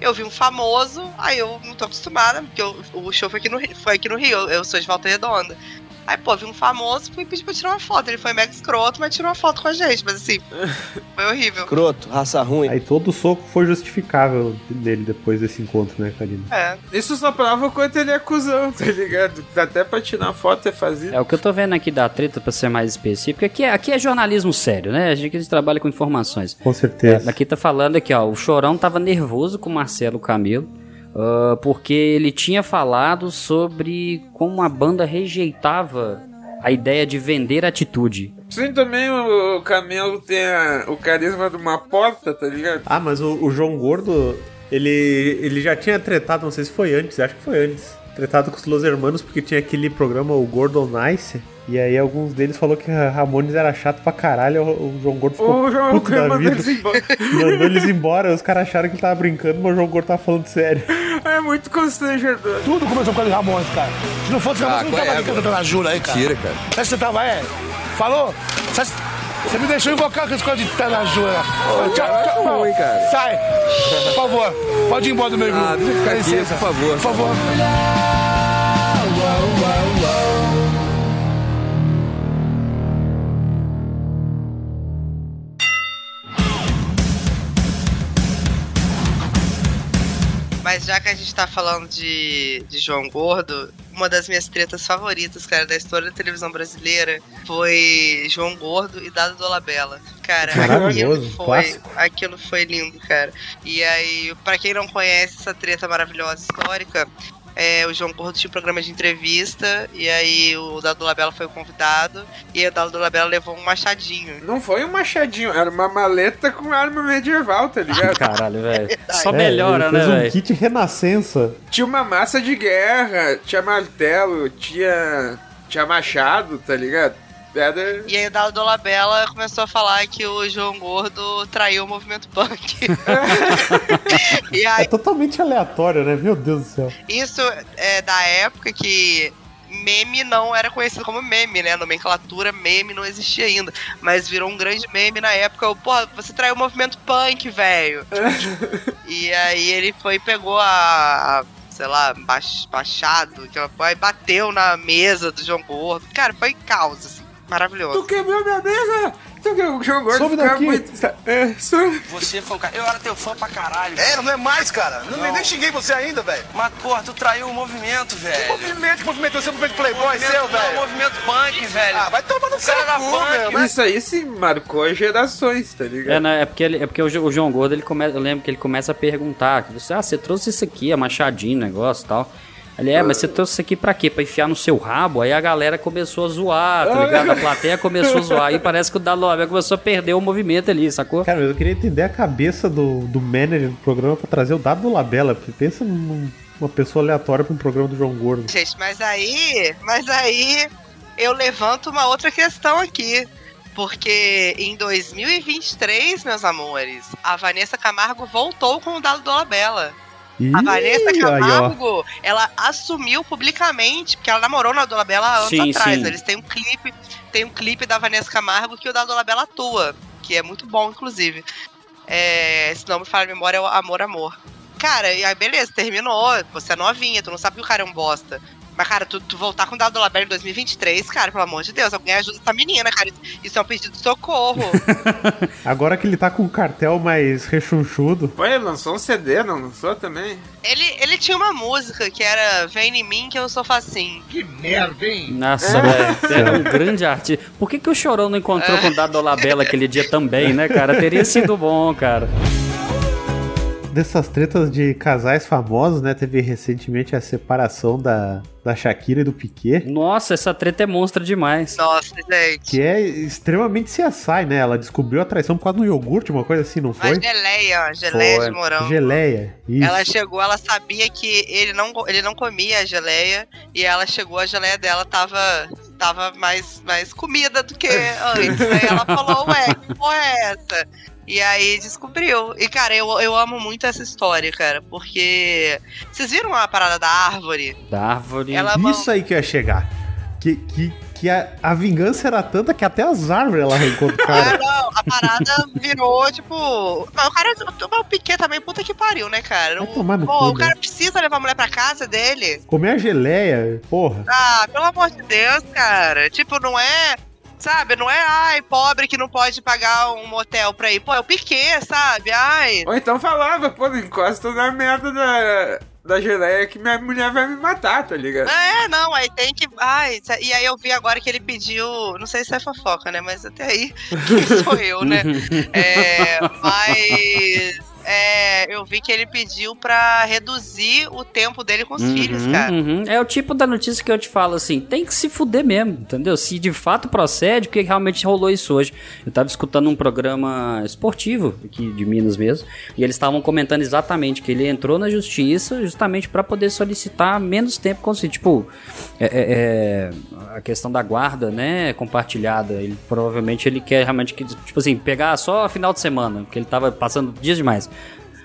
eu vi um famoso, aí eu não tô acostumada, porque eu- o show foi aqui no, foi aqui no Rio, eu sou de Volta Redonda. Aí, pô, vi um famoso, fui pedir pra tirar uma foto. Ele foi mega escroto, mas tirou uma foto com a gente. Mas assim, foi horrível. Escroto, raça ruim. Aí todo soco foi justificável dele depois desse encontro, né, Karina? É. Isso só prova o quanto ele é cuzão, tá ligado? Dá Até pra tirar foto é fazer. É o que eu tô vendo aqui da treta, pra ser mais específico. Aqui é, aqui é jornalismo sério, né? A gente, a gente trabalha com informações. Com certeza. Aqui tá falando aqui, ó. O Chorão tava nervoso com o Marcelo Camelo. Ah, porque ele tinha falado sobre como a banda rejeitava a ideia de vender atitude. Sim, também o, o Camelo tem a- o carisma de uma porta, tá ligado? Ah, mas o, o João Gordo, ele, ele já tinha tretado, não sei se foi antes, acho que foi antes. Tretado com os Los Hermanos, porque tinha aquele programa, o Gordo Nice. E aí alguns deles falou que a Ramones era chato pra caralho. O, João Gordo ficou O João puto da mandou vida. eles embora. Mandou eles embora. Os caras acharam que ele tava brincando, mas o João Gordo tava falando sério. É muito constrangedor. Tudo começou com o Ramones, cara. Se não fosse Ah, Ramones, não tava é, aqui cantando a Jura aí, cara. Tira, cara. Onde você tava, é? Falou? Você, você me deixou invocar com esse coisa de tá na Jura. tchau, tchau. Não, ruim, cara. Sai. Por favor. Pode ir embora do meu grupo. Ah, deixa eu ficar aqui, por favor. Por favor. Mas já que a gente tá falando de, de João Gordo, uma das minhas tretas favoritas, cara, da história da televisão brasileira foi João Gordo e Dado Dolabella. Cara, Maravilhoso, aquilo foi, clássico. aquilo foi lindo, cara. E aí, pra quem não conhece essa treta maravilhosa histórica, é, o João Gordo tinha um programa de entrevista, e aí o Dado Dolabella foi o convidado, e o Dado Dolabella levou um machadinho. Não foi um machadinho, era uma maleta com arma medieval, tá ligado? Caralho, velho. Só É, melhora, ele né, fez um velho? kit renascença. Tinha uma massa de guerra, tinha martelo, tinha. tinha machado, tá ligado? Era. E aí o Dado Dolabella começou a falar que o João Gordo traiu o movimento punk. e É aí, totalmente aleatório, né? Meu Deus do céu. isso é da época que meme não era conhecido como meme, né? A nomenclatura meme não existia ainda. Mas virou um grande meme na época. Eu, Pô, você traiu o movimento punk, velho. e aí ele foi e pegou a. Sei lá, baixado, aquela porra, e bateu na mesa do João Gordo. Cara, foi caos, assim. Maravilhoso. Tu quebrou minha mesa! Tu quebrou o João Gordo daqui. muito. É, some. Você foi um cara. Eu era teu fã pra caralho. É, não é mais, cara. Não, Não. nem xinguei você ainda, velho. Mas, porra, tu traiu o movimento, velho. Movimento, que movimento, você é um movimento playboy Movimento seu, não, velho. movimento punk, velho. Ah, vai tomar no seu cu, punk, meu. Isso aí se marcou gerações, tá ligado? É, né, é porque, ele- é porque o, Jo- o João Gordo, ele come, eu lembro que ele começa a perguntar, que você, ah, você trouxe isso aqui, a machadinho, negócio e tal. Ele, é, mas você trouxe isso aqui pra quê? Pra enfiar no seu rabo? Aí a galera começou a zoar, tá ligado? A plateia começou a zoar, aí parece que o Dado Labella começou a perder o movimento ali, sacou? Cara, mas eu queria entender a cabeça do, do manager do programa pra trazer o dado do Labela. Porque pensa num- numa pessoa aleatória pra um programa do João Gordo. Gente, mas aí, mas aí eu levanto uma outra questão aqui. Porque em 2023, meus amores, a Vanessa Camargo voltou com o dado Dolabella. Ih, A Vanessa aí. Camargo, ela assumiu publicamente, porque ela namorou na Dolabella anos Sim, atrás. sim. Eles têm um clipe, tem um clipe da Vanessa Camargo que o da Dolabella atua, que é muito bom, inclusive. É, se não me falha a memória, é o Amor Amor. Cara, e aí beleza, terminou. Você é novinha, tu não sabe que o cara é um bosta. Mas, cara, tu, tu voltar com o Dado Dolabella em 2023, cara, pelo amor de Deus, alguém ajuda essa menina, cara. Isso é um pedido de socorro. Agora que ele tá com um cartel mais rechonchudo. Pô, ele lançou um CD, não lançou também? ele, ele tinha uma música que era Vem em mim que eu sou facinho. Que merda, hein? Nossa, velho, você era um grande artista. Por que, que o Chorão não encontrou com o Dado Labella aquele dia também, né, cara? Teria sido bom, cara. Dessas tretas de casais famosos, né? Teve recentemente a separação da, da Shakira e do Piquet. Nossa, essa treta é monstra demais. Nossa, gente. Que é extremamente CSI, né? Ela descobriu a traição por causa do iogurte, uma coisa assim, não A foi? geleia, geleia Foi. de morango. Geleia. Isso. Ela chegou, ela sabia que ele não, ele não comia a geleia e ela chegou, a geleia dela tava, tava mais, mais comida do que antes. Aí ela falou, ué, que porra é essa? E aí descobriu. E, cara, eu, eu amo muito essa história, cara, porque. Vocês viram a parada da árvore? Da árvore. Ela Isso aí que eu ia chegar. Que, que, que a, a vingança era tanta que até as árvores ela arrancou do Ah, cara. não, a parada virou, tipo. Mas o cara. O Piquet também, puta que pariu, né, cara? Vai tomar no Pô, cu, o cara né? precisa levar a mulher pra casa dele. Comer a geleia, porra. Ah, pelo amor de Deus, cara. Tipo, não é. Sabe, não é, ai, pobre que não pode pagar um motel pra ir. Pô, é o Piquet, sabe? Ai. Ou então falava, pô, não encosta na merda da, da geleia que minha mulher vai me matar, tá ligado? É, não, aí tem que. Ai, e aí eu vi agora que ele pediu. Não sei se é fofoca, né? Mas até aí, quem sou eu, né? É, mas. É, eu vi que ele pediu pra reduzir o tempo dele com os filhos, cara. uhum. É o tipo da notícia que eu te falo assim, tem que se fuder mesmo, entendeu? Se de fato procede, porque realmente rolou isso hoje. Eu tava escutando um programa esportivo aqui de Minas mesmo, e eles estavam comentando exatamente que ele entrou na justiça justamente pra poder solicitar menos tempo com os filhos. Tipo, é, é, é, a questão da guarda, né, compartilhada. Ele provavelmente ele quer realmente que, tipo assim, pegar só final de semana, porque ele tava passando dias demais.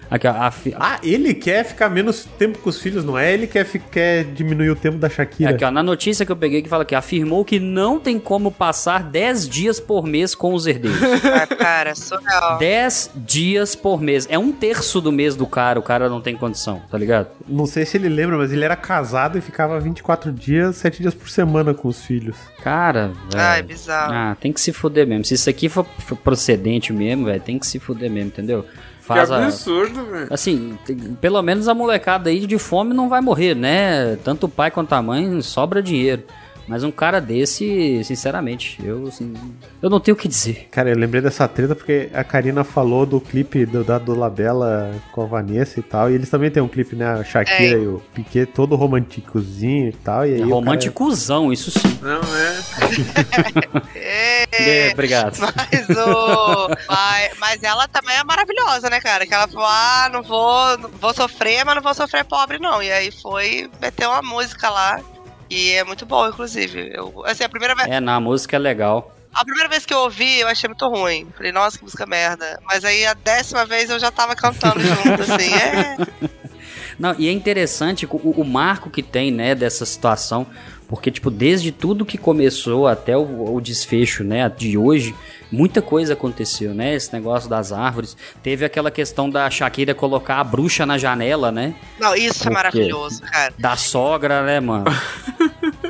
Aqui, ó, a fi- Ah, ele quer ficar menos tempo com os filhos, não é? Ele quer, fi- quer diminuir o tempo da Shakira. Aqui, ó, na notícia que eu peguei que fala que afirmou que não tem como passar 10 dias por mês com os herdeiros. Ah, cara, surreal. 10 dias por mês. É um terço do mês do cara, o cara não tem condição, tá ligado? Não sei se ele lembra, mas ele era casado e ficava 24 dias, 7 dias por semana com os filhos. Cara, velho. Ai, bizarro. Ah, tem que se fuder mesmo. Se isso aqui for, for procedente mesmo, velho, tem que se fuder mesmo, entendeu? Faz que absurdo, velho. Assim, tem- pelo menos a molecada aí de fome não vai morrer, né? Tanto o pai quanto a mãe sobra dinheiro. Mas um cara desse, sinceramente, eu assim, eu não tenho o que dizer. Cara, eu lembrei dessa treta porque a Karina falou do clipe do, da do Labella com a Vanessa e tal. E eles também têm um clipe, né? A Shakira É. e o Piquet, todo romanticozinho e tal. E aí É o cara- românticozão, isso sim. Não é? É, obrigado. Mas, o, mas, mas ela também é maravilhosa, né, cara? Que ela falou: ah, não vou, não vou sofrer, mas não vou sofrer pobre, não. E aí foi meter uma música lá. E é muito bom, inclusive. Eu, assim, a primeira vez. É, na música é legal. A primeira vez que eu ouvi, eu achei muito ruim. Falei, nossa, que música merda. Mas aí a décima vez eu já tava cantando junto, assim. É. Não, e é interessante o, o marco que tem, né, dessa situação, porque, tipo, desde tudo que começou até o, o desfecho, né, de hoje, muita coisa aconteceu, né, esse negócio das árvores. Teve aquela questão da Shakira colocar a bruxa na janela, né, Não, isso Por quê? é maravilhoso, cara. da sogra, né, mano.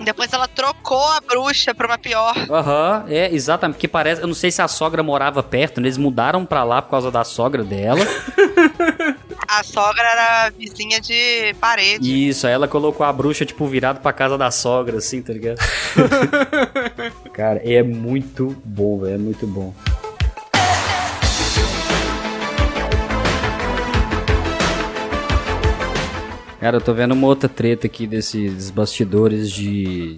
Depois ela trocou a bruxa pra uma pior. Aham, é, exatamente, porque parece, eu não sei se a sogra morava perto, né, eles mudaram pra lá por causa da sogra dela. A sogra era vizinha de parede. Isso, aí ela colocou a bruxa, tipo, virado pra casa da sogra, assim, tá ligado? Cara, é muito bom, velho, é muito bom. Cara, eu tô vendo uma outra treta aqui desses bastidores de.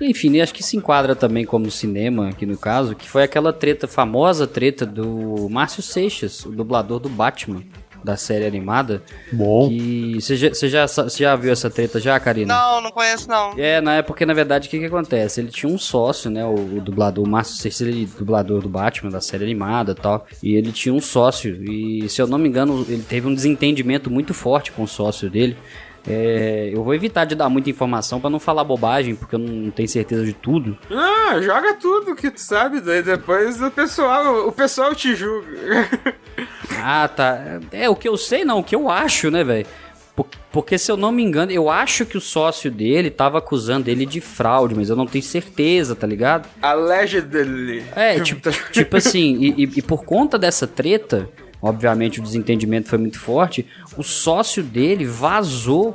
Enfim, acho que se enquadra também como cinema aqui no caso, que foi aquela treta, famosa treta do Márcio Seixas, o dublador do Batman, da série animada. Bom. Que. Você já, você já, você já viu essa treta já, Karina? Não, não conheço, não. É, na época, porque na verdade, o que que acontece? Ele tinha um sócio, né, o, o dublador, o Márcio ele é dublador do Batman, da série animada e tal, e ele tinha um sócio, e se eu não me engano, ele teve um desentendimento muito forte com o sócio dele, É, eu vou evitar de dar muita informação pra não falar bobagem, porque eu não tenho certeza de tudo. Ah, joga tudo que tu sabe, daí depois o pessoal, o pessoal te julga. Ah, tá. É, o que eu sei não, o que eu acho, né, velho? Porque, porque se eu não me engano, eu acho que o sócio dele tava acusando ele de fraude, mas eu não tenho certeza, tá ligado? Allegedly. É, tipo, tipo assim, e, e- e por conta dessa treta, obviamente o desentendimento foi muito forte, o sócio dele vazou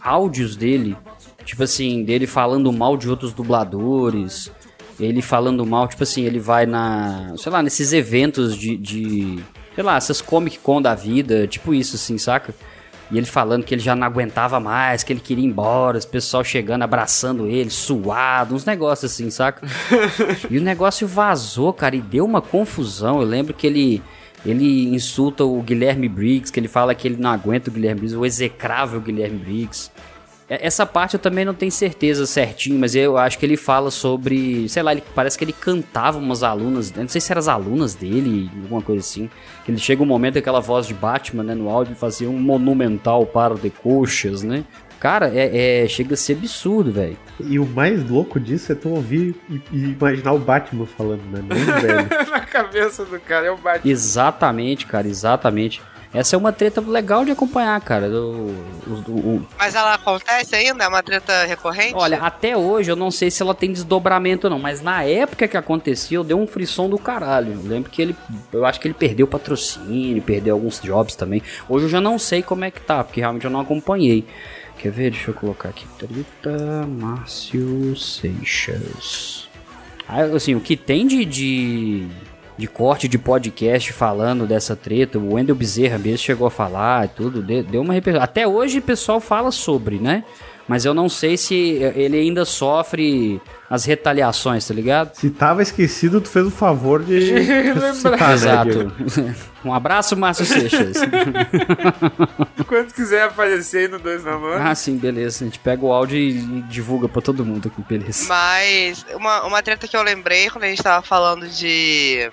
áudios dele, tipo assim, dele falando mal de outros dubladores, ele falando mal, tipo assim, ele vai na, sei lá, nesses eventos de, de sei lá, essas Comic Con da vida, tipo isso assim, saca? E ele falando que ele já não aguentava mais, que ele queria ir embora, os pessoal chegando, abraçando ele, suado, uns negócios assim, saca? e o negócio vazou, cara, e deu uma confusão. Eu lembro que ele ele insulta o Guilherme Briggs, que ele fala que ele não aguenta o Guilherme Briggs, o execrável Guilherme Briggs. Essa parte eu também não tenho certeza certinho, mas eu acho que ele fala sobre, sei lá, ele, parece que ele cantava umas alunas, não sei se eram as alunas dele, alguma coisa assim. Que ele chega um momento aquela voz de Batman, né, no áudio, fazia um monumental par de coxas, né? Cara, é, é- chega a ser absurdo, velho. E o mais louco disso é tu ouvir e, e imaginar o Batman falando, né? Não velho. Na cabeça do cara é o Batman. Exatamente, cara, exatamente. Essa é uma treta legal de acompanhar, cara. O- o- o- Mas ela acontece ainda? É uma treta recorrente? Olha, até hoje eu não sei se ela tem desdobramento ou não, mas na época que acontecia, eu dei um frisson do caralho. Eu lembro que ele, eu acho que ele perdeu patrocínio, perdeu alguns jobs também. Hoje eu já não sei como é que tá, porque realmente eu não acompanhei. Quer ver? Deixa eu colocar aqui. Treta Márcio Seixas. Ah, assim, o que tem de, de, de corte de podcast falando dessa treta, o Wendel Bezerra mesmo chegou a falar e tudo, deu uma repercussão. Até hoje o pessoal fala sobre, né? Mas eu não sei se ele ainda sofre as retaliações, tá ligado? Se tava esquecido, tu fez o favor de né, Exato. Diego? um abraço, Márcio Seixas. Quando quiser aparecer aí no Dois na Mão. ah, sim, beleza. A gente pega o áudio e e divulga pra todo mundo aqui, beleza. Mas uma, uma treta que eu lembrei quando a gente tava falando de.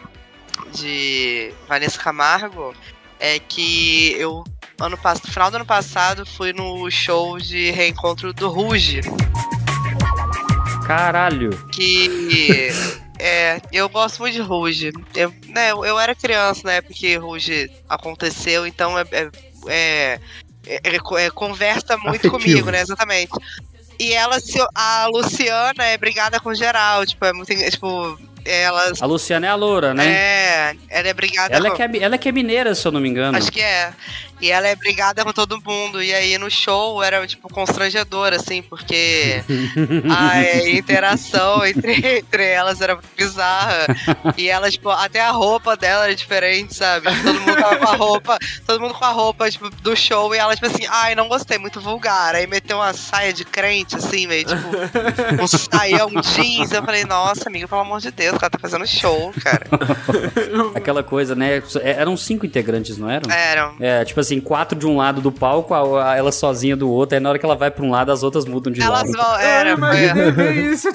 de Vanessa Camargo é que eu, ano passado, no final do ano passado, fui no show de reencontro do Ruge. Caralho. Que. É, eu gosto muito de Ruge. Eu, né, eu, eu era criança na época que Ruge aconteceu, então é, é, é- é- é- conversa muito Afetivo. comigo, né? Exatamente. E ela, se, a Luciana é brigada com geral, tipo, é muito. Tipo, elas. A Luciana é a loura, né? É, ela é brigada Ela é, com. que é, ela é que é mineira, se eu não me engano. Acho que é. E ela é brigada com todo mundo. E aí no show era, tipo, constrangedor, assim, porque a é, interação entre, entre elas era bizarra. E ela, tipo, até a roupa dela era diferente, sabe? Todo mundo tava com a roupa, todo mundo com a roupa, tipo, do show. E ela, tipo assim, ai, não gostei, muito vulgar. Aí meteu uma saia de crente, assim, meio, tipo, um saião, um jeans. Eu falei, nossa, amiga, pelo amor de Deus, o cara tá fazendo show, cara. Aquela coisa, né? Eram cinco integrantes, não eram? Eram. É, tipo assim, quatro de um lado do palco, a- a- ela sozinha do outro, aí na hora que ela vai pra um lado, as outras mudam de Elas lado. vão. Era, imaginei foi, bem isso.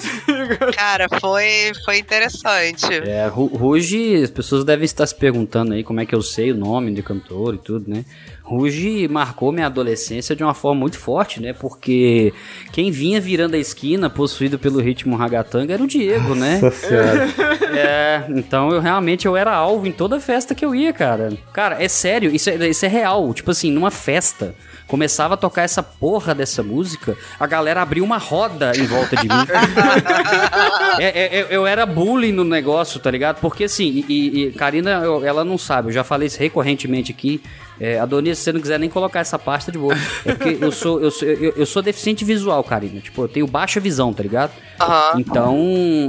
cara, foi, foi interessante. É, Ru- Ruge, as pessoas devem estar se perguntando aí como é que eu sei o nome do cantor e tudo, né? Ruge marcou minha adolescência de uma forma muito forte, né? Porque quem vinha virando a esquina, possuído pelo ritmo ragatanga, era o Diego, né? Nossa senhora. É, então eu realmente eu era alvo em toda festa que eu ia, cara. Cara, é sério, isso é, isso é real. Tipo assim, numa festa, começava a tocar essa porra dessa música, a galera abria uma roda em volta de mim. É, é, eu, eu era bullying no negócio, tá ligado? Porque assim, e, e Karina, eu- ela não sabe, eu já falei isso recorrentemente aqui. É, Adonis, se você não quiser nem colocar essa pasta de boa. É porque eu sou, eu, sou, eu, eu sou deficiente visual, Karina. Tipo, eu tenho baixa visão, tá ligado? Aham. Então,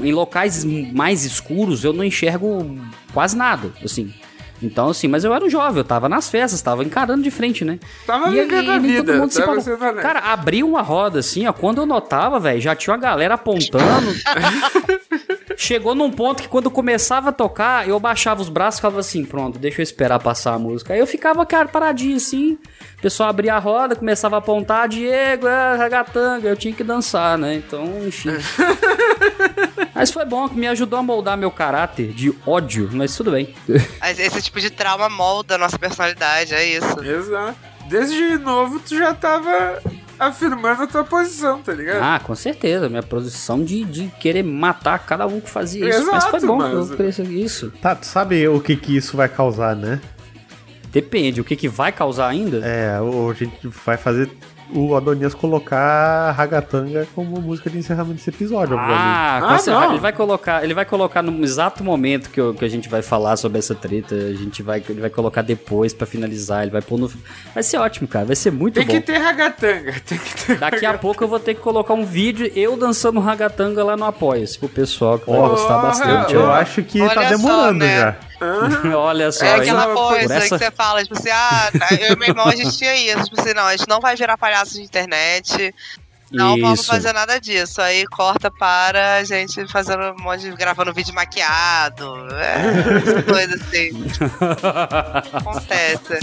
em locais mais escuros, eu não enxergo quase nada, assim. Então, assim, mas eu era um jovem, eu tava nas festas, tava encarando de frente, né? Tava E- vivendo e a nem todo vida, mundo se pagou. Cara, abriu uma roda assim, ó. Quando eu notava, velho, já tinha uma galera apontando. Chegou num ponto que quando começava a tocar, eu baixava os braços e ficava assim, pronto, deixa eu esperar passar a música. Aí eu ficava, cara, paradinho assim. O pessoal abria a roda, começava a apontar, Diego, é, ragatanga, eu tinha que dançar, né? Então, enfim. mas foi bom, que me ajudou a moldar meu caráter de ódio, mas tudo bem. Mas Esse tipo de trauma molda a nossa personalidade, é isso. Exato. Desde novo tu já tava afirmando a tua posição, tá ligado? Ah, com certeza. Minha posição de, de querer matar cada um que fazia isso. mas foi Exato, bom, mas- eu isso. Tá, tu sabe o que que isso vai causar, né? Depende, o que, que vai causar ainda? É, o- a gente vai fazer o Adonias colocar Ragatanga como música de encerramento desse episódio, obviamente. Ah, com Ah, certeza. não. ele vai colocar, ele vai colocar no exato momento que, eu- que a gente vai falar sobre essa treta, a gente vai, ele vai colocar depois pra finalizar, ele vai pôr no Vai ser ótimo, cara, vai ser muito Tem bom. que ter ragatanga, tem que ter Daqui a pouco eu vou ter que colocar um vídeo eu dançando ragatanga lá no Apoia-se pro pessoal que vai Ó, gostar bastante. Eu ó. acho que Olha tá só, demorando né? já. Olha só, É hein? aquela coisa essa- que você fala, tipo assim, ah, eu e meu irmão a gente tinha isso, tipo assim, não, a gente não vai virar palhaço de internet, não vamos Isso. fazer nada disso. Aí corta para a gente fazendo um monte de. gravando vídeo maquiado, é, coisas assim. Acontece.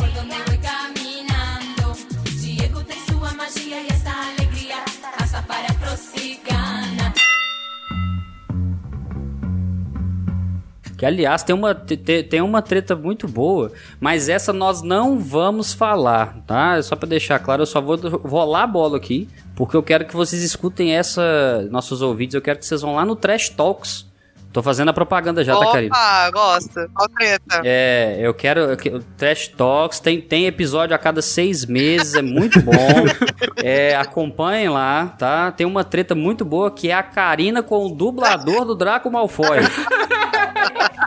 Que aliás tem uma, te- te- tem uma treta muito boa, mas essa nós não vamos falar, tá? Só pra deixar claro, eu só vou rolar a bola aqui, porque eu quero que vocês escutem essa, nossos ouvidos, eu quero que vocês vão lá no Trash Talks. Tô fazendo a propaganda já, tá, Karina? Opa, gosto. Qual treta? É, eu quero. eu que- Trash Talks tem, tem episódio a cada seis meses, é muito bom. é, acompanhem lá, tá? Tem uma treta muito boa que é a Karina com o dublador do Draco Malfoy.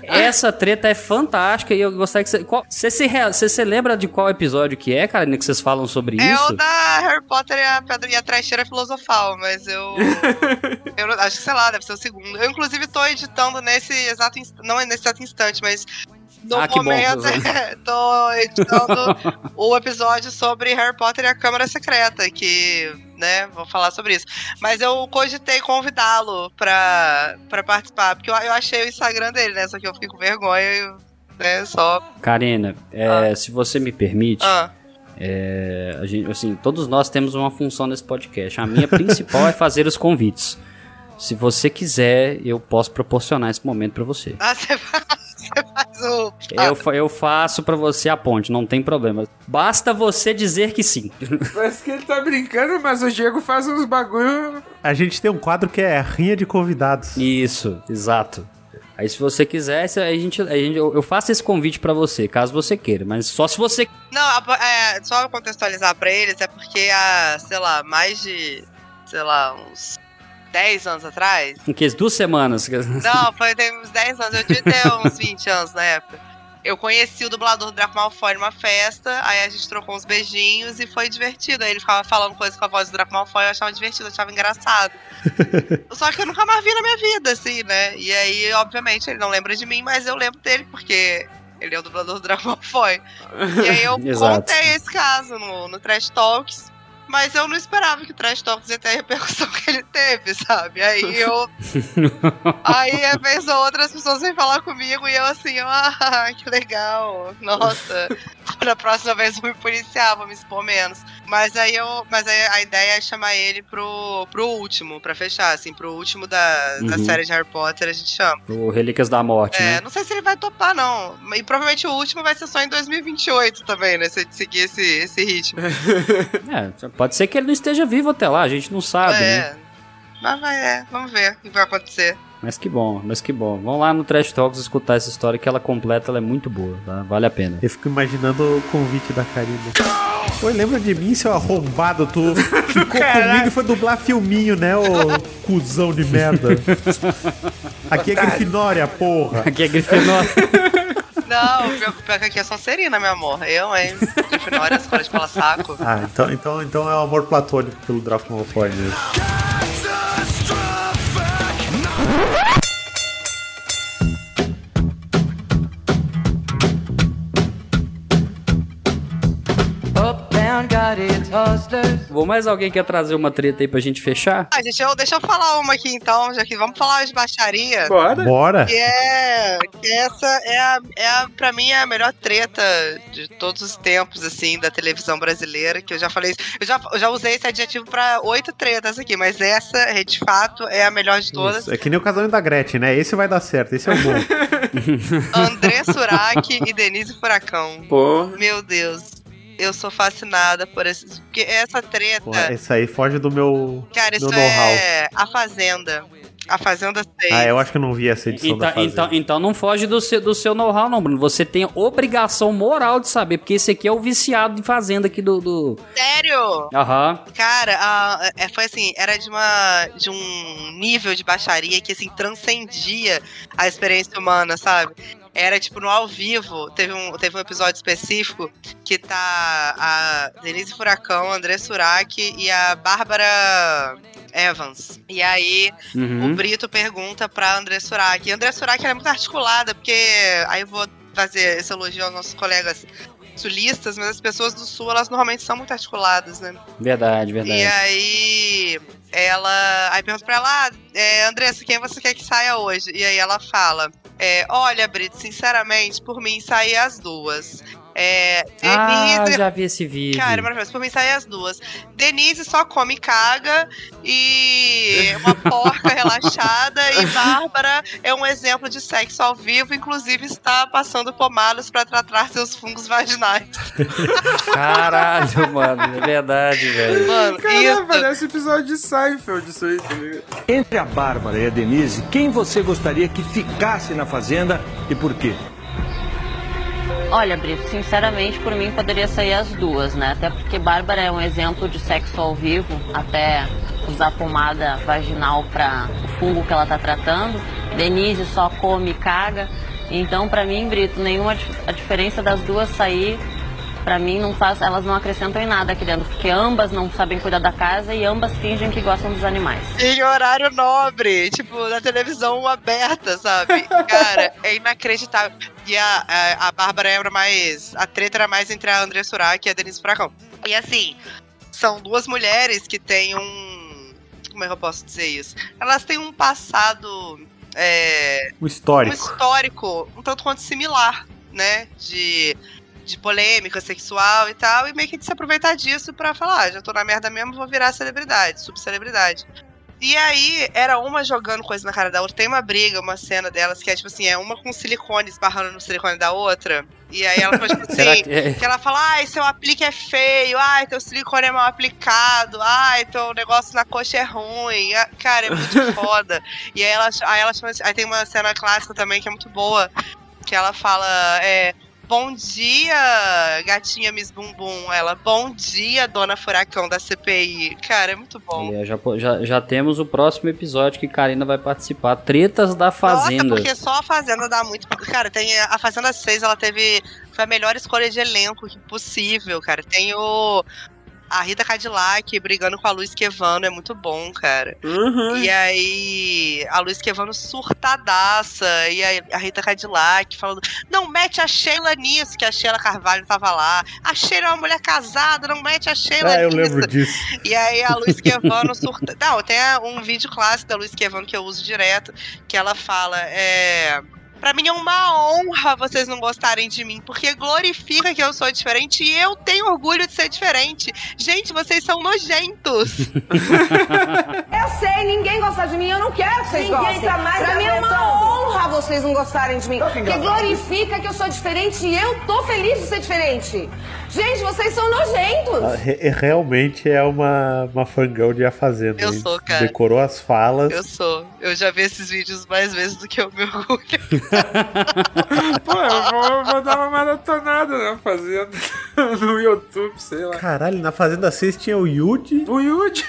Essa treta é fantástica e eu gostaria que você. qual- Você se, você se lembra de qual episódio que é, Karina, que vocês falam sobre É isso? o da Harry Potter e a, Pedra, e a Trecheira Filosofal, mas eu. eu acho que, sei lá, deve ser o segundo. Eu, inclusive, tô editando nesse exato. Não é nesse exato instante, mas. No Ah, momento, Rosana. tô editando o episódio sobre Harry Potter e a Câmara Secreta, que, né, vou falar sobre isso. Mas eu cogitei convidá-lo pra, pra participar, porque eu, eu achei o Instagram dele, né, só que eu fiquei com vergonha e, né, só... Karina, é, se você me permite. Ah. é, a gente, assim, todos nós temos uma função nesse podcast. A minha principal é fazer os convites. Se você quiser, eu posso proporcionar esse momento pra você. Ah, você faz, você faz o... Eu, eu faço pra você a ponte, não tem problema. Basta você dizer que sim. Parece que ele tá brincando, mas o Diego faz uns bagulho. A gente tem um quadro que é rinha de convidados. Isso, exato. Aí se você quiser, se- a gente, a gente, eu faço esse convite pra você, caso você queira. Mas só se você. Não, é, só contextualizar pra eles, é porque há, sei lá, mais de, sei lá, uns 10 anos atrás. Em que duas semanas. Não, foi tem uns 10 anos, eu devia ter uns 20 anos na época. Eu conheci o dublador do Draco Malfoy numa festa, aí a gente trocou uns beijinhos e foi divertido. Aí ele ficava falando coisas com a voz do Draco Malfoy, eu achava divertido, eu achava engraçado. Só que eu nunca mais vi na minha vida, assim, né? E aí, obviamente, ele não lembra de mim, mas eu lembro dele, porque ele é o dublador do Draco Malfoy. E aí eu contei esse caso no, no Trash Talks. Mas eu não esperava que o Trash Talks ia ter a repercussão que ele teve, sabe? Aí eu. Aí, a vez ou outra, as pessoas vêm falar comigo e eu assim, ah, que legal. Nossa. Na próxima vez eu vou me policiar, vou me expor menos. Mas aí eu. Mas aí a ideia é chamar ele pro, pro último, pra fechar, assim, pro último da, da Uhum. série de Harry Potter, a gente chama. O Relíquias da Morte, É, né? não sei se ele vai topar, não. E provavelmente o último vai ser só em 2028 também, né? Se seguir esse, esse ritmo. É, pode ser que ele não esteja vivo até lá, a gente não sabe, né? é. Mas vai, é, vamos ver o que vai acontecer. Mas que bom, mas que bom. Vamos lá no Trash Talks escutar essa história que ela completa, ela é muito boa, tá? Vale a pena. Eu fico imaginando o convite da Karina. Oi, lembra de mim, seu arrombado? Tu ficou comigo e foi dublar filminho, né, ô cuzão de merda? Aqui é Grifinória, porra. Aqui é Grifinória. Não, pior, pior que aqui é Sonserina, meu amor. Eu, hein? Grifinória, escola de cola saco. Ah, então, então, então é o amor platônico pelo Draco Malfoy mesmo. Ah! Up, down, got its hustlers. Bom, mais alguém quer trazer uma treta aí pra gente fechar? Ah, gente, eu, deixa eu falar uma aqui então, já que vamos falar de baixaria. Bora. Bora. Que é. Que essa é a, é a. Pra mim, é a melhor treta de todos os tempos, assim, da televisão brasileira. Que eu já falei. Eu já, eu já usei esse adjetivo pra oito tretas aqui, mas essa, de fato, é a melhor de todas. Isso, É que nem o casamento da Gretchen, né? Esse vai dar certo, esse é o bom. André Surak e Denise Furacão. Pô. Meu Deus. Eu sou fascinada por esse. Porque essa treta. Pô, esse aí foge do meu, Cara, isso meu know-how. é A Fazenda. A Fazenda 6. Ah, eu acho que eu não vi essa edição da Então, Fazenda. então, então não foge do seu, do seu know-how, não, Bruno. Você tem obrigação moral de saber, porque esse aqui é o viciado de fazenda aqui do. do... Sério? Aham. Cara, a- é, foi assim, era de uma de um nível de baixaria que assim transcendia a experiência humana, sabe? Era tipo no ao vivo, teve um, teve um episódio específico que tá a Denise Furacão, André Surak e a Bárbara Evans. E aí Uhum. o Brito pergunta pra André Surak. E André Surak é muito articulada, porque aí eu vou fazer esse elogio aos nossos colegas sulistas, mas as pessoas do sul, elas normalmente são muito articuladas, né? Verdade, verdade. E aí ela. Aí pergunta pra ela, ah, é, Andressa, quem você quer que saia hoje? E aí ela fala. é, Olha, Brito, sinceramente, por mim sair as duas. É, Ah, Denise. já vi esse vídeo. Cara, é maravilhoso. Por mim saem as duas. Denise só come caga e uma porca relaxada. E Bárbara é um exemplo de sexo ao vivo, inclusive está passando pomadas para tratar seus fungos vaginais. Caralho, mano, é verdade, velho. Mano, Caralho, parece episódio de Seinfeld isso aí, tá? Entre a Bárbara e a Denise, quem você gostaria que ficasse na fazenda e por quê? Olha, Brito, sinceramente, por mim poderia sair as duas, né? Até porque Bárbara é um exemplo de sexo ao vivo, até usar pomada vaginal para o fungo que ela tá tratando. Denise só come e caga. Então, pra mim, Brito, nenhuma a diferença das duas sair, pra mim não faz, elas não acrescentam em nada aqui dentro, porque ambas não sabem cuidar da casa e ambas fingem que gostam dos animais. Em horário nobre, tipo, na televisão aberta, sabe? Cara, é inacreditável. E a, a, a Bárbara era mais. A treta era mais entre a André Surak e a Denise Furacão. E assim, são duas mulheres que têm um. Como é que eu posso dizer isso? Elas têm um passado. É, O histórico. um histórico um tanto quanto similar, né? De, de polêmica sexual e tal, e meio que de se aproveitar disso pra falar, ah, já tô na merda mesmo, vou virar celebridade, subcelebridade. E aí, era uma jogando coisa na cara da outra. Tem uma briga, uma cena delas que é tipo assim: é uma com silicone esbarrando no silicone da outra. E aí ela fala tipo assim: que... que- ela fala, ai, seu aplique é feio, ai, teu silicone é mal aplicado, ai, teu negócio na coxa é ruim. Cara, é muito foda. E aí ela, aí ela chama Aí tem uma cena clássica também que é muito boa. Que ela fala, é. Bom dia, gatinha Miss Bumbum. Ela, bom dia, dona Furacão da CPI. Cara, é muito bom. Aliás, já, já, já temos o próximo episódio que Karina vai participar. Tretas da Fazenda. Nossa, porque só a Fazenda dá muito. Cara, tem a Fazenda 6, ela teve. Foi a melhor escolha de elenco possível, cara. Tem o. A Rita Cadillac brigando com a Luiz Quevano, é muito bom, cara. E aí, a Luiz Quevano surtadaça, e aí a Rita Cadillac falando: não mete a Sheila nisso, que a Sheila Carvalho tava lá. A Sheila é uma mulher casada, não mete a Sheila Ah, eu nisso. lembro disso. E aí a Luiz Quevano surta. Não, tem um vídeo clássico da Luiz Quevano que eu uso direto, que ela fala, é. Pra mim é uma honra vocês não gostarem de mim, porque glorifica que eu sou diferente e eu tenho orgulho de ser diferente. Gente, vocês são nojentos. Eu sei, ninguém gosta de mim, eu não quero que vocês Ninguém gostem. tá mais pra mim é uma honra vocês não gostarem de mim. Porque glorifica que eu sou diferente e eu tô feliz de ser diferente. Gente, vocês são nojentos. Ah, re- realmente é uma, uma fangão de A Fazenda. Eu hein? sou, cara. Decorou as falas. Eu sou. Eu já vi esses vídeos mais vezes do que eu me orgulho. Pô, eu vou, vou dar uma maratonada na fazenda no YouTube, sei lá. Caralho, na Fazenda 6 tinha o Yuji. O Yuji.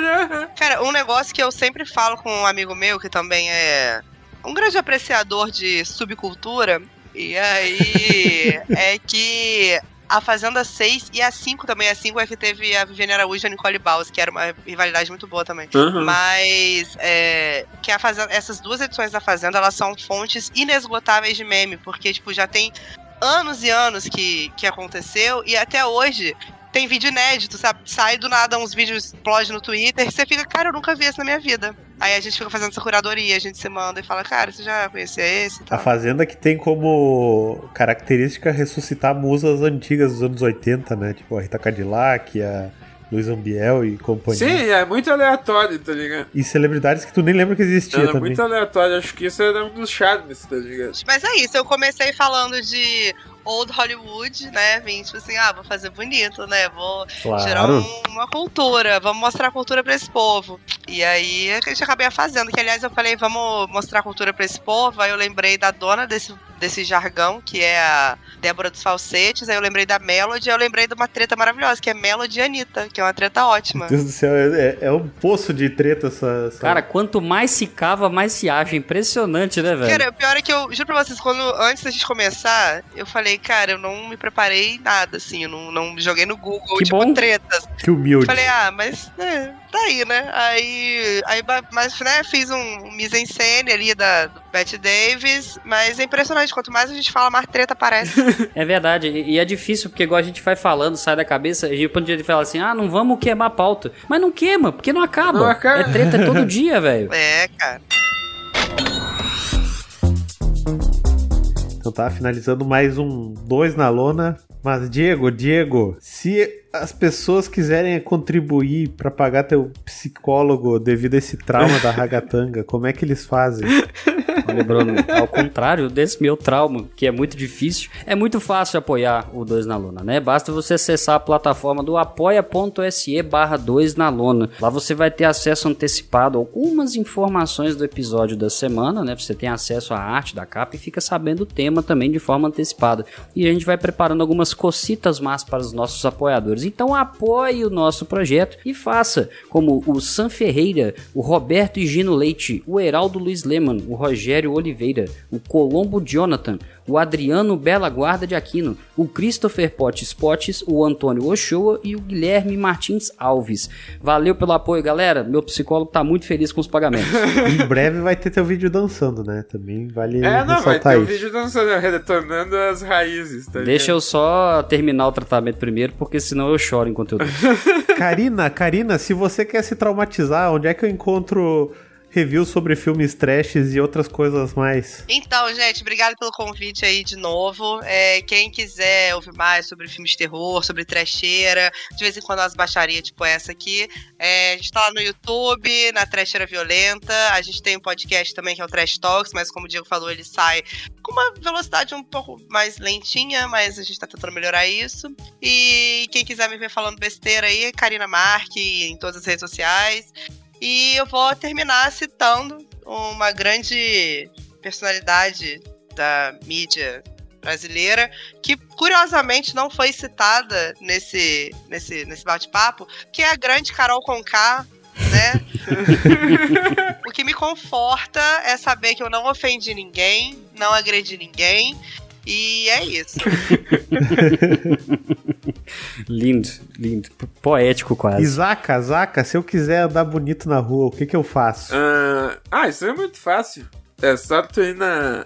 Cara, um negócio que eu sempre falo com um amigo meu, que também é um grande apreciador de subcultura, e aí é que a Fazenda 6 e a 5 também, a 5 é que teve a Viviane Araújo e a Nicole Baus, que era uma rivalidade muito boa também. Uhum. Mas é, que a Fazenda, essas duas edições da Fazenda, elas são fontes inesgotáveis de meme, porque tipo, já tem anos e anos que, que aconteceu e até hoje tem vídeo inédito, sabe? Sai do nada uns vídeos explode no Twitter e você fica, cara, eu nunca vi isso na minha vida. Aí a gente fica fazendo essa curadoria, a gente se manda e fala, cara, você já conhecia esse? e A tal. Fazenda que tem como característica ressuscitar musas antigas dos anos 80, né? Tipo a Rita Cadillac, a Luiz Ambiel e companhia. Sim, é muito aleatório, tá ligado? E celebridades que tu nem lembra que existia Era também. muito aleatório, acho que isso era um dos charmes, tá ligado? Mas é isso, eu comecei falando de Old Hollywood, né? Vim tipo assim, ah, vou fazer bonito, né? Vou Claro. gerar um- uma cultura, vamos mostrar a cultura pra esse povo. E aí a gente acabei fazendo, que aliás eu falei, vamos mostrar a cultura pra esse povo, aí eu lembrei da dona desse, desse jargão, que é a Débora dos Falsetes, aí eu lembrei da Melody, aí eu lembrei de uma treta maravilhosa, que é Melody e Anitta, que é uma treta ótima. Meu Deus do céu, é, é um poço de treta essa. essa- Cara, quanto mais se cava, mais se acha. Impressionante, né, velho? Cara, o pior é que eu juro pra vocês, quando antes da gente começar, eu falei, cara, eu não me preparei nada, assim, eu não, não joguei no Google, Que tipo, bom. tretas. Que humilde. Falei, ah, mas é, tá aí, né? Aí, aí mas, né, fiz um mise-en-scène ali da do Bette Davis, mas é impressionante, quanto mais a gente fala, mais treta aparece. É verdade, e é difícil, porque igual a gente vai falando, sai da cabeça, e quando a gente fala assim, ah, não vamos queimar a pauta. Mas não queima, porque não acaba. Não acaba. É treta todo dia, velho. é, cara. Então Então tá finalizando mais um dois na lona. Mas Diego, Diego, se as pessoas quiserem contribuir pra pagar teu psicólogo devido a esse trauma da ragatanga, como é que eles fazem? Olha, Bruno, ao contrário desse meu trauma, que é muito difícil, é muito fácil apoiar o 2 na Lona, né? Basta você acessar a plataforma do apoia.se barra 2 na Lona. Lá você vai ter acesso antecipado a algumas informações do episódio da semana, né? Você tem acesso à arte da capa e fica sabendo o tema também de forma antecipada. E a gente vai preparando algumas cocitas más para os nossos apoiadores. Então apoie o nosso projeto e faça como o Sam Ferreira, o Roberto Higino Leite, o Heraldo Luiz Leman, o Rogério Oliveira, o Colombo Jonathan, o Adriano Bela Guarda de Aquino, o Christopher Potts Potts, o Antônio Ochoa e o Guilherme Martins Alves. Valeu pelo apoio, galera. Meu psicólogo tá muito feliz com os pagamentos. em breve vai ter teu vídeo dançando, né? Também vale É, não, vai ter um isso. vídeo dançando, retornando as raízes, tá Deixa eu só terminar o tratamento primeiro, porque senão eu choro enquanto eu dou. Karina, Karina, se você quer se traumatizar, onde é que eu encontro reviews sobre filmes trashes e outras coisas mais? Então, gente, obrigado pelo convite aí de novo. É, quem quiser ouvir mais sobre filmes de terror, sobre trecheira, de vez em quando umas baixarias tipo essa aqui, é, a gente tá lá no YouTube, na Trecheira Violenta. A gente tem um podcast também que é o Trash Talks, mas como o Diego falou, ele sai com uma velocidade um pouco mais lentinha, mas a gente tá tentando melhorar isso. E quem quiser me ver falando besteira aí, Karina Marque em todas as redes sociais. E eu vou terminar citando uma grande personalidade da mídia brasileira, que curiosamente não foi citada nesse, nesse, nesse bate-papo, que é a grande Carol Conká, né? o que me conforta é saber que eu não ofendi ninguém, não agredi ninguém, e é isso. lindo, lindo. Poético quase. Isaca, Zaca, se eu quiser andar bonito na rua, o que que eu faço? Ah, ah, isso é muito fácil. É só tu ir na.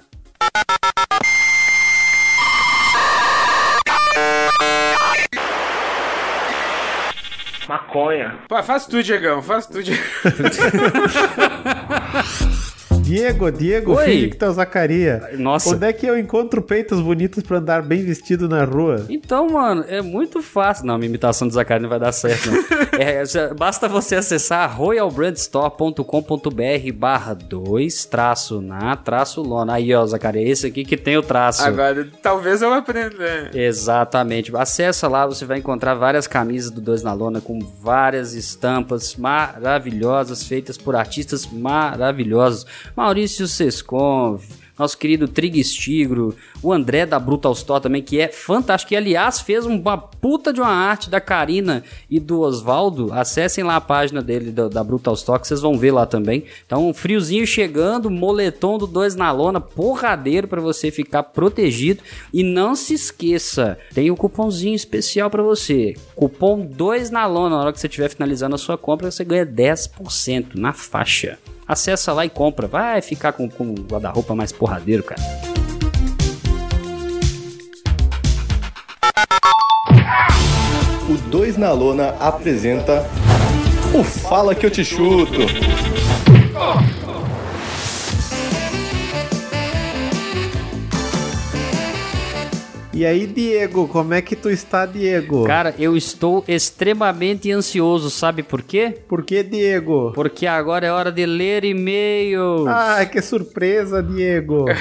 Maconha. Pô, faz tu, Diegão, faz tu, Diegão. Diego, Diego, Oi. filho que tá o Zacaria. Nossa. Onde é que eu encontro peitos bonitos pra andar bem vestido na rua? Então, mano, é muito fácil. Não, minha imitação do Zacari não vai dar certo, não. É, basta você acessar royalbrandstore.com.br barra 2 traço na traço lona. Aí, ó, Zacari, é esse aqui que tem o traço. Agora, talvez eu aprenda. Exatamente. Acessa lá, você vai encontrar várias camisas do Dois na Lona com várias estampas maravilhosas, feitas por artistas maravilhosos. Maurício Sescon, nosso querido Trigues Tigro, o André da Brutal Store também, que é fantástico. Que, aliás, fez uma puta de uma arte da Karina e do Osvaldo. Acessem lá a página dele, da, da Brutal Store, que vocês vão ver lá também. Então, um friozinho chegando, moletom do Dois na Lona, porradeiro pra você ficar protegido. E não se esqueça, tem um cupomzinho especial pra você. Cupom 2 na Lona. Na hora que você estiver finalizando a sua compra, você ganha 10% na faixa. Acessa lá e compra. Vai ficar com, com o guarda-roupa mais porradeiro, cara. O 2 na Lona apresenta o Fala Que Eu Te Chuto. E aí, Diego, como é que tu está, Diego? Cara, eu estou extremamente ansioso, sabe por quê? Por que, Diego? Porque agora é hora de ler e-mails. Ah, que surpresa, Diego.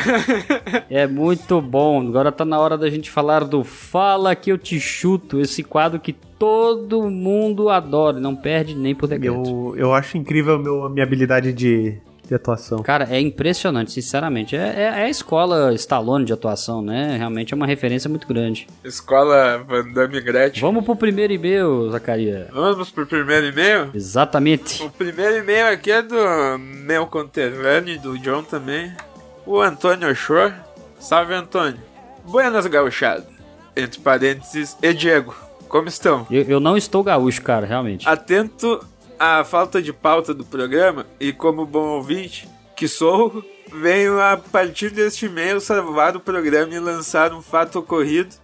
É muito bom. Agora tá na hora da gente falar do Fala Que Eu Te Chuto, esse quadro que todo mundo adora, não perde nem por decreto. eu, eu acho incrível a minha habilidade de, de atuação. Cara, é impressionante, sinceramente. É, é- é a escola Stallone de atuação, né? Realmente é uma referência muito grande. Escola Van Damme Gretchen. Vamos pro primeiro e-mail, Zacaria. Vamos pro primeiro e-mail? Exatamente. O primeiro e-mail aqui é do meu conterrâneo e do John também. O Antônio Ochoa. Salve, Antônio. Buenas, gauchado. Entre parênteses, e Diego. Como estão? Eu, eu não estou gaúcho, cara, realmente. Atento à falta de pauta do programa e como bom ouvinte que sou, venho a partir deste e-mail salvar o programa e lançar um fato ocorrido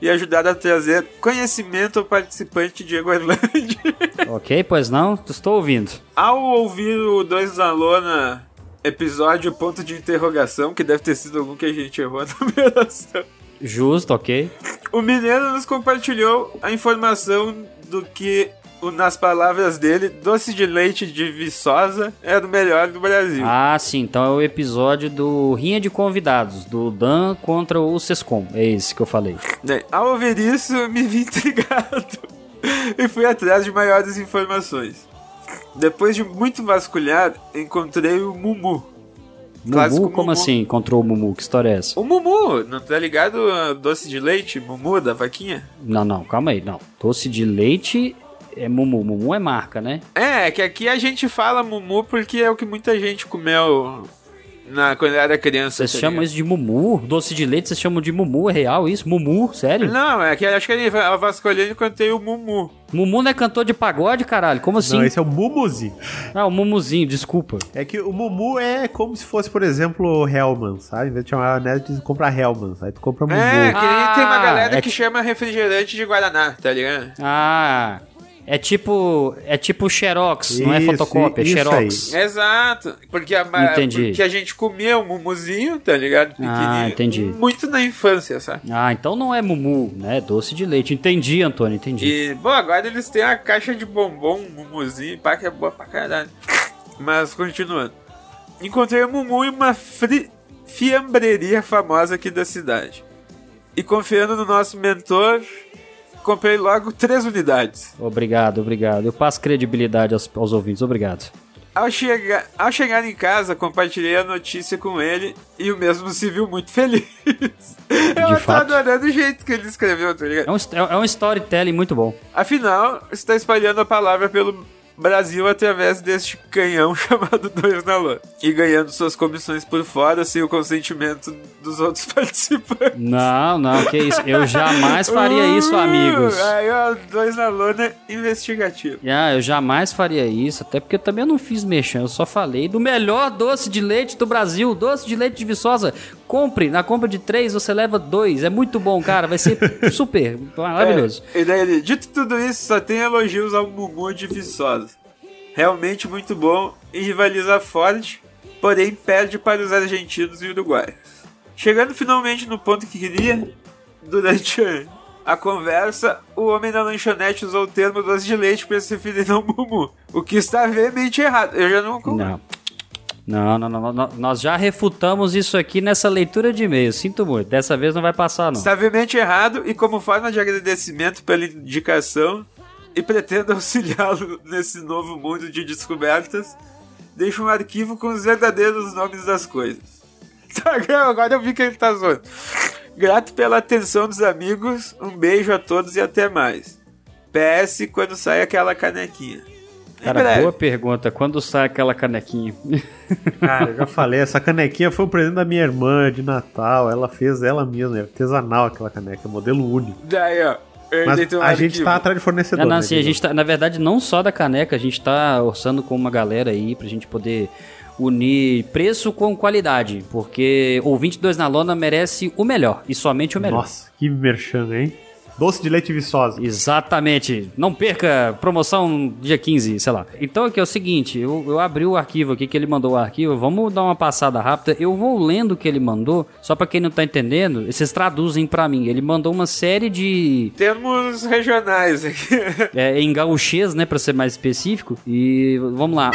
e ajudar a trazer conhecimento ao participante Diego Orlandi. ok, pois não? Estou ouvindo. Ao ouvir o Dois da Lona episódio ponto de interrogação, que deve ter sido algum que a gente errou na numeração. Justo, ok. O Mineiro nos compartilhou a informação do que, nas palavras dele, doce de leite de Viçosa era o melhor do Brasil. Ah, sim. Então é o episódio do Rinha de Convidados, do Dan contra o Sescom. É esse que eu falei. Né, Ao ouvir isso, eu me vi intrigado e fui atrás de maiores informações. Depois de muito vasculhar, encontrei o Mumu. Mumu? Como Mumu. assim encontrou o Mumu? Que história é essa? O Mumu, não tá ligado? Doce de leite, Mumu da vaquinha? Não, não, calma aí. Não. Doce de leite é Mumu. Mumu é marca, né? É, que aqui a gente fala Mumu porque é o que muita gente comeu na, quando era criança. Vocês tá chamam isso de Mumu? Doce de leite vocês chamam de Mumu? É real isso? Mumu? Sério? Não, é que acho que ele a vasculhando encontrei o Mumu. Mumu não é cantor de pagode, caralho? Como assim? Não, esse é o Mumuzinho. Ah, o Mumuzinho, desculpa. É que o Mumu é como se fosse, por exemplo, o Hellman, sabe? Em vez de chamar a net, diz compra Hellman. Aí tu compra Mumu. É, que nem tem uma Ah, galera é que ti- chama refrigerante de Guaraná, tá ligado? Ah, é tipo, é tipo Xerox, não é Isso, fotocópia, é isso Xerox. Exato. Porque a, Entendi. porque a gente comia o mumuzinho, tá ligado? Ah, entendi. Muito na infância, sabe? Ah, então não é Mumu, né? Doce de leite. Entendi, Antônio, entendi. E, bom, agora eles têm a caixa de bombom, um mumuzinho, pá, que é boa pra caralho. Mas, continuando. Encontrei o Mumu em uma fri- fiambreria famosa aqui da cidade. E confiando no nosso mentor, comprei logo três unidades. Obrigado, obrigado. Eu passo credibilidade aos, aos ouvintes, obrigado. Ao, chega, ao chegar em casa, compartilhei a notícia com ele e o mesmo se viu muito feliz. Eu tô fato. adorando o jeito que ele escreveu, tá ligado? É um, é um storytelling muito bom. Afinal, está espalhando a palavra pelo Brasil através deste canhão chamado Dois na Lua. E ganhando suas comissões por fora sem o consentimento dos outros participantes. Não, não, que isso. Eu jamais faria isso, amigos. Uh, Aí, ó, Dois na Luna investigativo. Ah, eu jamais faria isso, até porque eu também não fiz mexer, eu só falei do melhor doce de leite do Brasil, doce de leite de Viçosa. Compre, na compra de três você leva dois, é muito bom, cara, vai ser super, maravilhoso. É, e daí ele, dito tudo isso, só tem elogios ao Mumu de Viçosa. Realmente muito bom e rivaliza forte, porém perde para os argentinos e uruguaios. Chegando finalmente no ponto que queria, durante a conversa, o homem da lanchonete usou o termo doce de leite para se referir ao Mumu, o que está veemente errado. Eu já não Não. Não, não, não, não, nós já refutamos isso aqui nessa leitura de e-mail, sinto muito, dessa vez não vai passar não. Está veemente errado e como forma de agradecimento pela indicação e pretendo auxiliá-lo nesse novo mundo de descobertas, deixo um arquivo com os verdadeiros nomes das coisas. Tá, agora eu vi que ele tá zoando. Grato pela atenção dos amigos, um beijo a todos e até mais. PS quando sai aquela canequinha. Cara, breve. boa pergunta, quando sai aquela canequinha? Cara, eu já falei, essa canequinha foi um presente da minha irmã de Natal. Ela fez ela mesma, é artesanal aquela caneca, modelo único. Daí, ó. Mas um a gente tá atrás de fornecedor. É, não, né, assim, a gente tá, na verdade, não só da caneca, a gente tá orçando com uma galera aí pra gente poder unir preço com qualidade, porque o 22 na lona merece o melhor, e somente o melhor. Nossa, que merchan, hein? Doce de leite viçosa. Exatamente. Não perca promoção dia 15, sei lá. Então aqui é o seguinte, eu, eu abri o arquivo aqui que ele mandou o arquivo, vamos dar uma passada rápida. Eu vou lendo o que ele mandou, só pra quem não tá entendendo, vocês traduzem pra mim. Ele mandou uma série de Termos regionais aqui. é, em gauchês, né, pra ser mais específico. E vamos lá.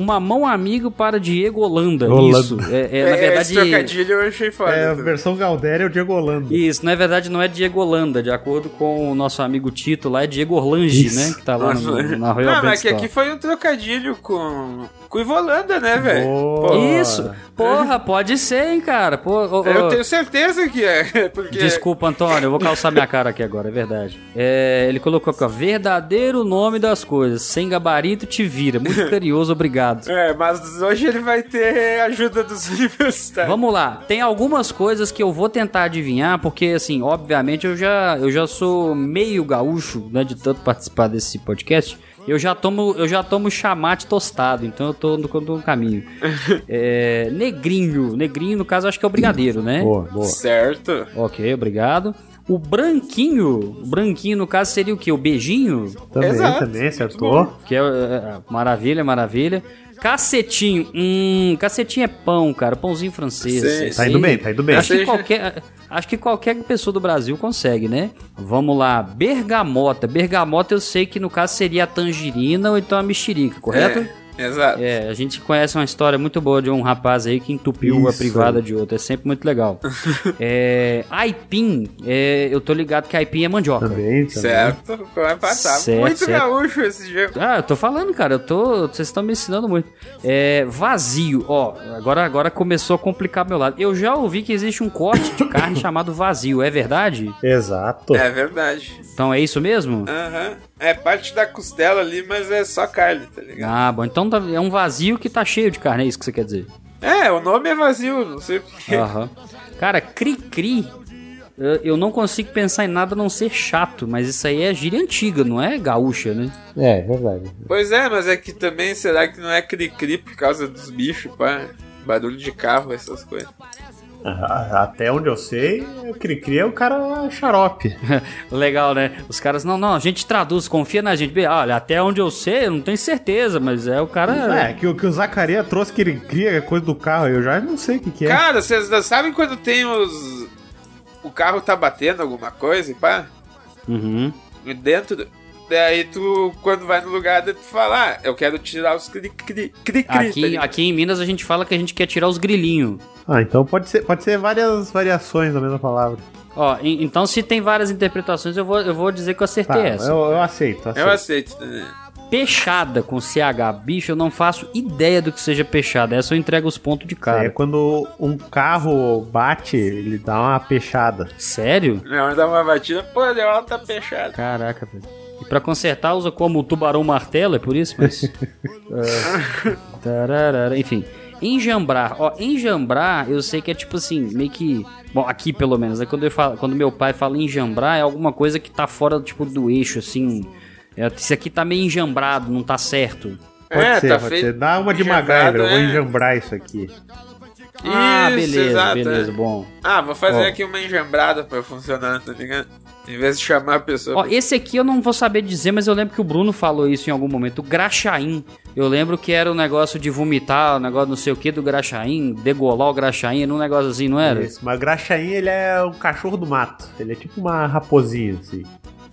Um mamão amigo para Diego Holanda. Holanda. Isso. É, é, na Esse verdade. trocadilho eu achei foda. É, a versão Galdéria é o Diego Holanda. Isso, na verdade não é Diego Holanda, de acordo com o nosso amigo Tito lá, é Diego Orlange, Isso. né? Que tá lá no, na Royal Não, mas Band que Store. aqui foi um trocadilho com. com o Ivolanda, né, velho? Isso, porra, pode ser, hein, cara. Pô, ô, ô, Eu tenho certeza que é. Porque. Desculpa, Antônio, eu vou calçar minha cara aqui agora, é verdade. É, ele colocou aqui, ó, verdadeiro nome das coisas, sem gabarito te vira. Muito carinhoso, obrigado. É, mas hoje ele vai ter ajuda dos universitários. Vamos lá, tem algumas coisas que eu vou tentar adivinhar, porque assim, obviamente eu já, eu já sou meio gaúcho, né, de tanto participar desse podcast. Eu já tomo, eu já tomo chamate tostado, então eu tô no, no caminho. É, negrinho, negrinho no caso acho que é o brigadeiro, né? Boa, boa. Certo. Ok, obrigado. O branquinho, o branquinho no caso seria o que? O beijinho? Também, Exato. também, acertou. Que é, é, maravilha, maravilha. Cacetinho. Hum, cacetinho é pão, cara. Pãozinho francês. Sim, Esse Tá indo bem, tá indo bem. Acho que, qualquer, acho que qualquer pessoa do Brasil consegue, né? Vamos lá. Bergamota. Bergamota eu sei que no caso seria a tangerina ou então a mexerica, correto? É, exato. É, a gente conhece uma história muito boa de um rapaz aí que entupiu a Isso. privada de outro. É sempre muito legal. é, aipim, é, eu tô ligado que aipim é mandioca. Também, também. Certo, vai passar. Certo, Muito certo. gaúcho esse jogo. Ah, eu tô falando, cara, eu tô. Vocês estão me ensinando muito. É, vazio, ó, agora, agora começou a complicar meu lado. Eu já ouvi que existe um corte de carne chamado vazio, é verdade? Exato. É verdade. Então é isso mesmo? Aham. É parte da costela ali, mas é só carne, tá ligado? Ah, bom, então tá- é um vazio que tá cheio de carne, é isso que você quer dizer? É, o nome é vazio, não sei porquê. Aham. Cara, cri-cri, eu- eu não consigo pensar em nada a não ser chato, mas isso aí é gíria antiga, não é gaúcha, né? É, verdade. Pois é, mas é que também, será que não é cri-cri por causa dos bichos, pá? Barulho de carro, essas coisas. Até onde eu sei, o Cri-Cri é o cara xarope. Legal, né? Os caras, não, não, a gente traduz, confia na gente. Olha, até onde eu sei, eu não tenho certeza, mas é o cara. É, que, o- que o Zacaria trouxe Cri-Cri é coisa do carro, eu já não sei o que, que é. Cara, vocês sabem quando tem os. O carro tá batendo alguma coisa e pá? Uhum. E Dentro. do- Daí tu, quando vai no lugar, tu fala, ah, eu quero tirar os cri-cri. cri-cri, tá Aqui, ligado? aqui em Minas a gente fala que a gente quer tirar os grilinhos. Ah, então pode ser, pode ser várias variações da mesma palavra. Ó, en- então se tem várias interpretações, eu vou, eu vou dizer que eu acertei Tá, essa. eu, eu aceito, aceito. Eu aceito. né? Peixada com CH. Bicho, eu não faço ideia do que seja peixada. Essa eu entrego os pontos de É cara. quando um carro bate, ele dá uma pechada. Sério? Não, dá uma batida, pô, deu alta fechada. Caraca, velho. E pra consertar usa como tubarão martelo, é por isso? Mas... É. Tararara, Enfim. Enjambrar. Ó, enjambrar, eu sei que é tipo assim, meio que... Bom, aqui pelo menos, né? Quando, eu falo, quando meu pai fala enjambrar, é alguma coisa que tá fora, tipo, do eixo, assim... É, isso aqui tá meio enjambrado, não tá certo. Pode É, ser, tá pode ser. Dá uma de MacGyver, eu vou é. enjambrar isso aqui. Ah, Isso, beleza, exato, beleza, é. bom. Ah, vou fazer Ó. aqui uma enjambrada pra funcionar, tá ligado? Em vez de chamar a pessoa. Ó, esse aqui eu não vou saber dizer, mas eu lembro que o Bruno falou isso em algum momento. O graxaim. Eu lembro que era o negócio de vomitar, o negócio não sei o que do graxaim, degolar o graxaim, era um negócio assim, não era? Isso, mas Graxaim, ele é um cachorro do mato. Ele é tipo uma raposinha, assim.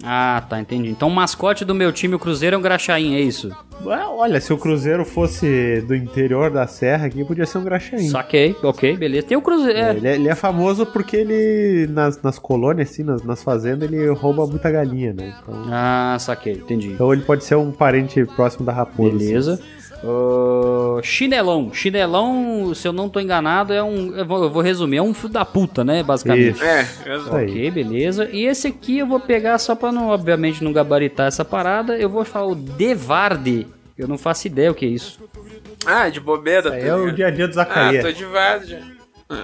Ah, tá, entendi. Então o mascote do meu time, o Cruzeiro, é um graxaim, é isso? Olha, se o Cruzeiro fosse do interior da serra aqui, podia ser um Graxaim. Saquei, ok, beleza. Tem o Cruzeiro. É. Ele, é, ele é famoso porque ele, nas, nas colônias, assim, nas, nas fazendas, ele rouba muita galinha, né? Então, Ah, saquei, entendi. então ele pode ser um parente próximo da raposa. assim. Ah, chinelão. Chinelão, se eu não tô enganado, é um. Eu vou, eu vou resumir, é um filho da puta, né? Basicamente. Isso. É, Isso exato. aí. Ok, beleza. E esse aqui eu vou pegar só pra não, obviamente, não gabaritar essa parada. Eu vou falar o Devarde. Eu não faço ideia o que é isso. Ah, de bobeira. Aí tá é o dia a dia do Ah, Zacaria. tô de várzea.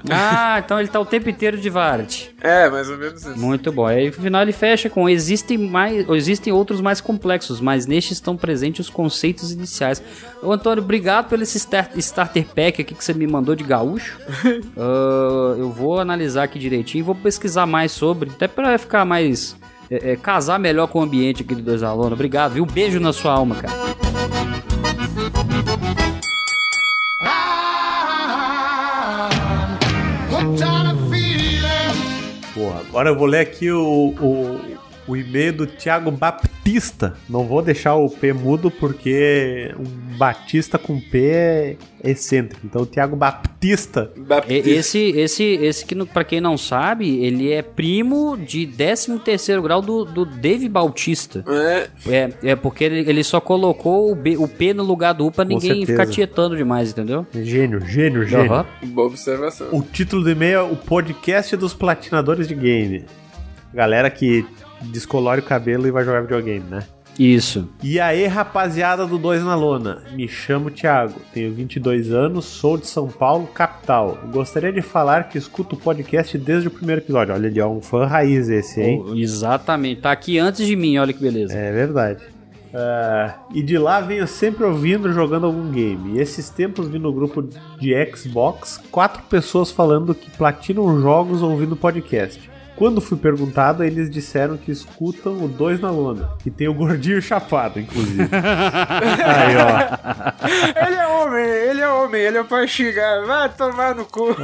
Ah, então ele tá o tempo inteiro de Vard. É, mais ou menos isso. Muito bom. Aí no final ele fecha com existem mais, existem outros mais complexos, mas nestes estão presentes os conceitos iniciais. Ô Antônio, obrigado pelo esse star- starter pack aqui que você me mandou de gaúcho. Ah, eu vou analisar aqui direitinho, vou pesquisar mais sobre, até pra ficar mais é, é, casar melhor com o ambiente aqui do Dois Alunos. Obrigado, viu? Beijo na sua alma, cara. Agora eu vou ler aqui o, o, o e-mail do Thiago Baptista. Não vou deixar o P mudo porque um Batista com P é excêntrico. Então, o Thiago Baptista. E- Esse, esse, esse que, pra quem não sabe, ele é primo de 13 terceiro grau do, do Dave Bautista. É, É, é porque ele, ele só colocou o, B- o P no lugar do U pra ninguém ficar tietando demais, entendeu? Gênio, gênio, gênio. Aham. boa observação. O título do e-mail é o podcast dos platinadores de game. Galera que descolore o cabelo e vai jogar videogame, né? Isso. E aí, rapaziada do Dois na Lona, me chamo Thiago, tenho 22 anos, sou de São Paulo, capital. Gostaria de falar que escuto o podcast desde o primeiro episódio. Olha ali, ó, um fã raiz esse, hein? Oh, exatamente. Tá aqui antes de mim, olha que beleza. É verdade. Ah, e de lá venho sempre ouvindo jogando algum game. E esses tempos vi no grupo de Xbox quatro pessoas falando que platinam jogos ouvindo podcast. Quando fui perguntado, eles disseram que escutam o Dois na Lona. E tem o gordinho chapado, inclusive. Aí, ó. Ele é homem, ele é homem, ele é pra xingar. Vai tomar no cu.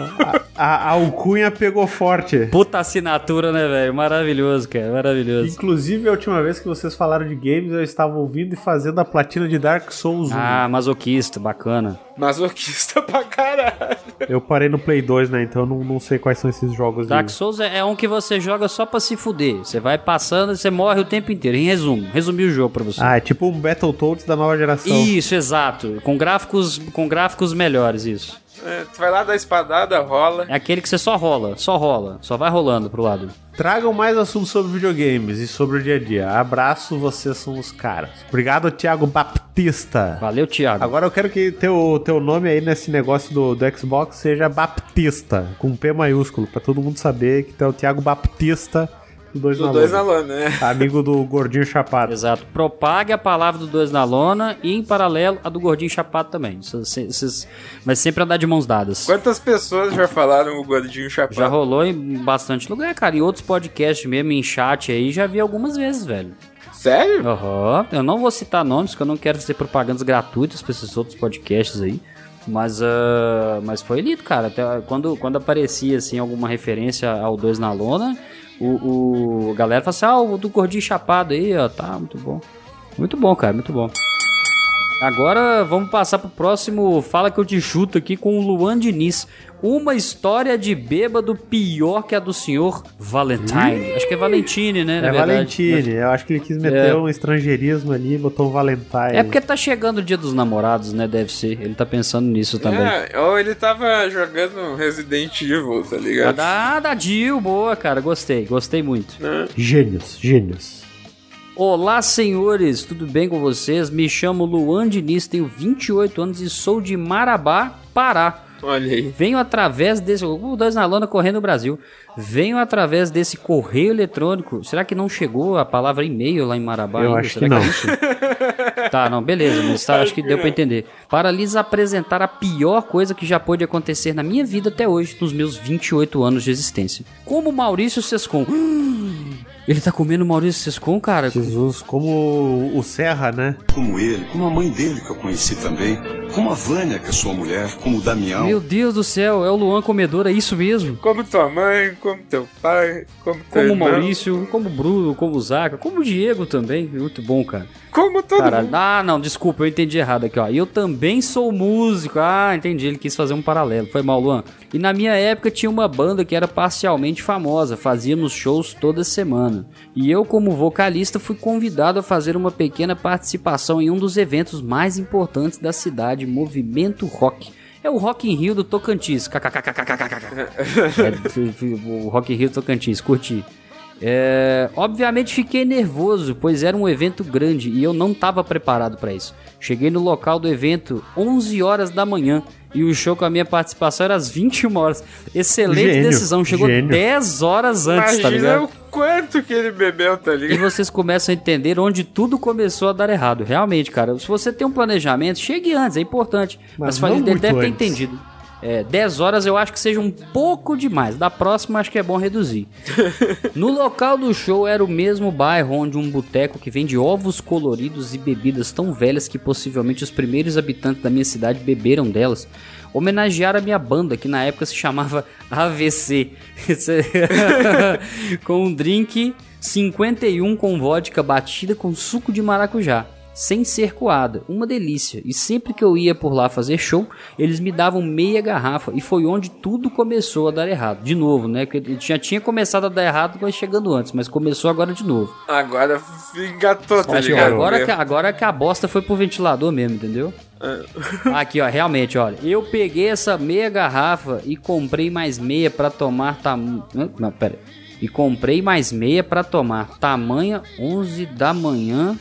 A, a alcunha pegou forte. Puta assinatura, né, velho? Maravilhoso, cara. Maravilhoso. Inclusive, a última vez que vocês falaram de games, eu estava ouvindo e fazendo a platina de Dark Souls 1. Ah, masoquista, bacana. Masoquista pra caralho. Eu parei no Play 2, né? Então eu não, não sei quais são esses jogos. Dark de... Souls é é um que você joga só pra se fuder. Você vai passando e você morre o tempo inteiro. Em resumo, resumi o jogo pra você. Ah, é tipo um Battletoads da nova geração. Isso, exato. Com gráficos, com gráficos melhores, isso. É, tu vai lá dar espadada, rola. É aquele que você só rola, só rola, só vai rolando pro lado. Tragam mais assuntos sobre videogames e sobre o dia a dia. Abraço, vocês são os caras. Obrigado, Thiago Baptista. Valeu, Thiago. Agora eu quero que teu, teu nome aí nesse negócio do, do Xbox seja Baptista, com P maiúsculo, pra todo mundo saber que tu é o Thiago Baptista Dois Do na dois Lona. na lona, né? Amigo do Gordinho Chapado. Exato. Propague a palavra do dois na lona e, em paralelo, a do gordinho chapado também. Mas sempre andar de mãos dadas. Quantas pessoas já falaram o gordinho chapado? Já rolou em bastante lugar, cara. Em outros podcasts mesmo, em chat aí, já vi algumas vezes, velho. Sério? Aham. Eu não vou citar nomes, porque eu não quero fazer propagandas gratuitas pra esses outros podcasts aí. Mas, ah, mas foi lindo, cara. Até quando, quando aparecia assim, alguma referência ao Dois na Lona, o, o a galera fala assim: ah, o do gordinho chapado aí, ó, tá, muito bom. Muito bom, cara, muito bom. Agora vamos passar pro próximo Fala que eu te chuto aqui com o Luan Diniz. Uma história de bêbado pior que a do senhor Valentine. Acho que é Valentine, né? É verdade. Valentine, eu acho que ele quis meter É. um estrangeirismo ali e botou um Valentine. É porque tá chegando o dia dos namorados, né? Deve ser. Ele tá pensando nisso também. É, ou ele tava jogando Resident Evil, tá ligado? Ah, da Jill, boa, cara. Gostei, gostei muito. Gênios, gênios. Olá, senhores, tudo bem com vocês? Me chamo Luan Diniz, tenho 28 anos e sou de Marabá, Pará. Olha aí. Venho através desse. O dois na lona correndo no Brasil. Venho através desse correio eletrônico. Será que não chegou a palavra e-mail lá em Marabá? Eu ainda? acho Será que é não. isso? Tá, não, beleza, mas tá, acho que deu pra entender. Para lhes apresentar a pior coisa que já pôde acontecer na minha vida até hoje, nos meus 28 anos de existência. Como Maurício Sescon. Ele tá comendo Maurício Sescon, cara? Jesus, como o Serra, né? Como ele, como a mãe dele que eu conheci também, como a Vânia, que é sua mulher, como o Damião. Meu Deus do céu, é o Luan Comedor, é isso mesmo? Como tua mãe, como teu pai, como teu Como o. Maurício, como o Bruno, como o Zaca, como o Diego também. Muito bom, cara. Como todo Caralho. mundo. Ah, não, desculpa, eu entendi errado aqui, ó. Eu também sou músico. Ah, entendi, ele quis fazer um paralelo. Foi mal, Luan. E na minha época tinha uma banda que era parcialmente famosa, fazíamos shows toda semana. E eu, como vocalista, fui convidado a fazer uma pequena participação em um dos eventos mais importantes da cidade, Movimento Rock. É o Rock in Rio do Tocantins. É, o Rock in Rio do Tocantins, curti. É, obviamente fiquei nervoso, pois era um evento grande e eu não estava preparado para isso. Cheguei no local do evento 11 horas da manhã e o show com a minha participação era às 21 horas. Excelente Gênio, decisão, chegou gênio. 10 horas antes, tá Imagina ligado? o quanto que ele bebeu, tá E ligado? vocês começam a entender onde tudo começou a dar errado. Realmente, cara, se você tem um planejamento, chegue antes, é importante. Mas, Mas muito deve ter entendido. É, 10 horas eu acho que seja um pouco demais. Da próxima acho que é bom reduzir. No local do show era o mesmo bairro onde um boteco que vende ovos coloridos e bebidas tão velhas que possivelmente os primeiros habitantes da minha cidade beberam delas. Homenagearam a minha banda, que na época se chamava AVC. com um drink 51 com vodka batida com suco de maracujá. Sem ser coada, uma delícia. E sempre que eu ia por lá fazer show, eles me davam meia garrafa. E foi onde tudo começou a dar errado. De novo, né? Porque já tinha começado a dar errado, mas chegando antes. Mas começou agora de novo. Agora engatou, tá ligado? agora, que, agora que a bosta foi pro ventilador mesmo, entendeu? Aqui, ó, realmente, olha. Eu peguei essa meia garrafa e comprei mais meia pra tomar tam... Hã? Não, pera. aí. E comprei mais meia pra tomar. Tamanha 11 da manhã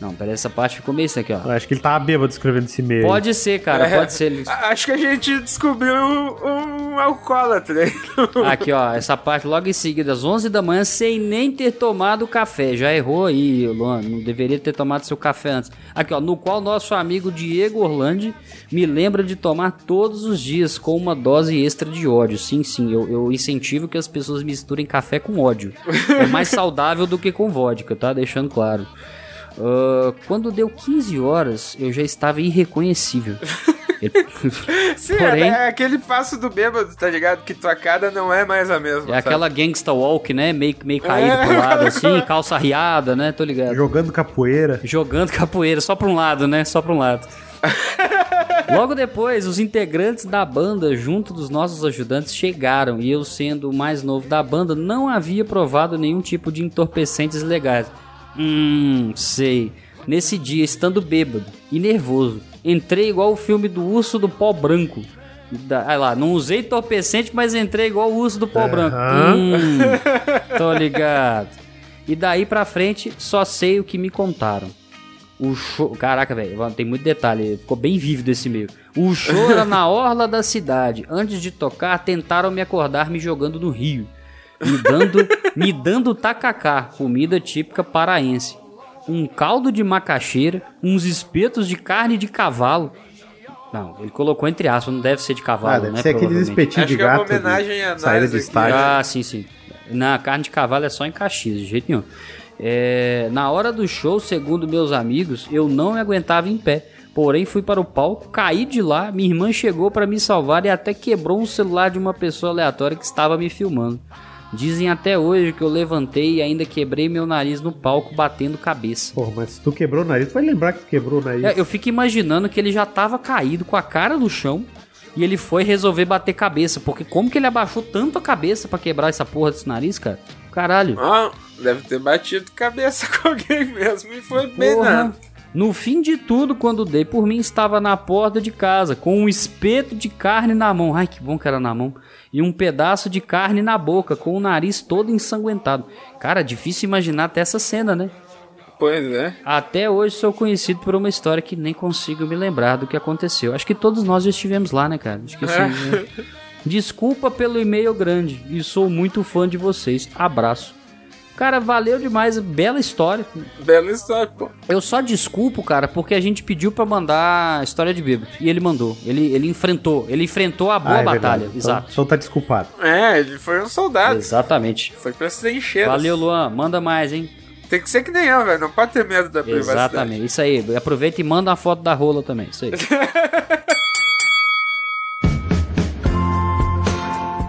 Não, peraí, essa parte ficou meio isso aqui, ó. Eu acho que ele tava bêbado escrevendo esse e-mail. Pode ser, cara, É, pode ser. Ele- Acho que a gente descobriu um, um alcoólatra. aí. Aqui, ó, essa parte logo em seguida, às 11 da manhã, sem nem ter tomado café. Já errou aí, Luan, não deveria ter tomado seu café antes. Aqui, ó, no qual nosso amigo Diego Orlandi me lembra de tomar todos os dias com uma dose extra de ódio. Sim, sim, eu, eu incentivo que as pessoas misturem café com ódio. É mais saudável do que com vodka, tá? Deixando claro. Ah, quando deu 15 horas, eu já estava irreconhecível. Sim, Porém- é, é aquele passo do bêbado, tá ligado? Que tua cara não é mais a mesma. É sabe? aquela gangsta walk, né? Meio, meio caído É. pro lado, assim, calça riada, né? Tô ligado. Jogando capoeira. Jogando capoeira, só pra um lado, né? Só pra um lado. Logo depois, os integrantes da banda, junto dos nossos ajudantes, chegaram e eu, sendo o mais novo da banda, não havia provado nenhum tipo de entorpecentes legais. Hum, sei. Nesse dia, estando bêbado e nervoso, entrei igual o filme do urso do pó branco. Da, ah lá, não usei entorpecente, mas entrei igual o urso do pó branco. Hum, tô ligado. E daí pra frente, só sei o que me contaram. O show. Caraca, velho, tem muito detalhe. Ficou bem vívido esse meio. O show era na orla da cidade. Antes de tocar, tentaram me acordar me jogando no rio. Me dando, me dando tacacá, comida típica paraense. Um caldo de macaxeira, uns espetos de carne de cavalo. Não, ele colocou entre aspas, não deve ser de cavalo, Ah, deve né? ser aqueles espetinhos Acho de que é uma gato. de homenagem a saída de aqui. estádio. Ah, sim, sim. Na carne de cavalo é só em Caxias, de jeito nenhum. É, na hora do show, segundo meus amigos, eu não me aguentava em pé. Porém, fui para o palco, caí de lá, minha irmã chegou para me salvar e até quebrou um celular de uma pessoa aleatória que estava me filmando. Dizem até hoje que eu levantei e ainda quebrei meu nariz no palco batendo cabeça. Porra, mas se tu quebrou o nariz, tu vai lembrar que tu quebrou o nariz. É, eu fico imaginando que ele já tava caído com a cara no chão e ele foi resolver bater cabeça. Porque como que ele abaixou tanto a cabeça pra quebrar essa porra desse nariz, cara? Caralho. Ah, deve ter batido cabeça com alguém mesmo e foi bem Porra. nada. No fim de tudo, quando dei por mim, estava na porta de casa, com um espeto de carne na mão. Ai, que bom que era na mão. E um pedaço de carne na boca, com o nariz todo ensanguentado. Cara, difícil imaginar até essa cena, né? Pois é. Até hoje sou conhecido por uma história que nem consigo me lembrar do que aconteceu. Acho que todos nós já estivemos lá, né, cara? Né? Desculpa pelo e-mail grande e sou muito fã de vocês. Abraço. Cara, valeu demais, bela história. Bela história, pô. Eu só desculpo, cara, porque a gente pediu pra mandar história de bêbado. E ele mandou. Ele, ele enfrentou. Ele enfrentou a boa Ah, é batalha. verdade. Então- Exato. Então tá desculpado. É, ele foi um soldado. Exatamente. Foi pra se encher. Valeu, Luan. Manda mais, hein? Tem que ser que nem eu, velho. Não pode ter medo da privacidade. Exatamente. Isso aí. Aproveita e manda uma foto da rola também. Isso aí.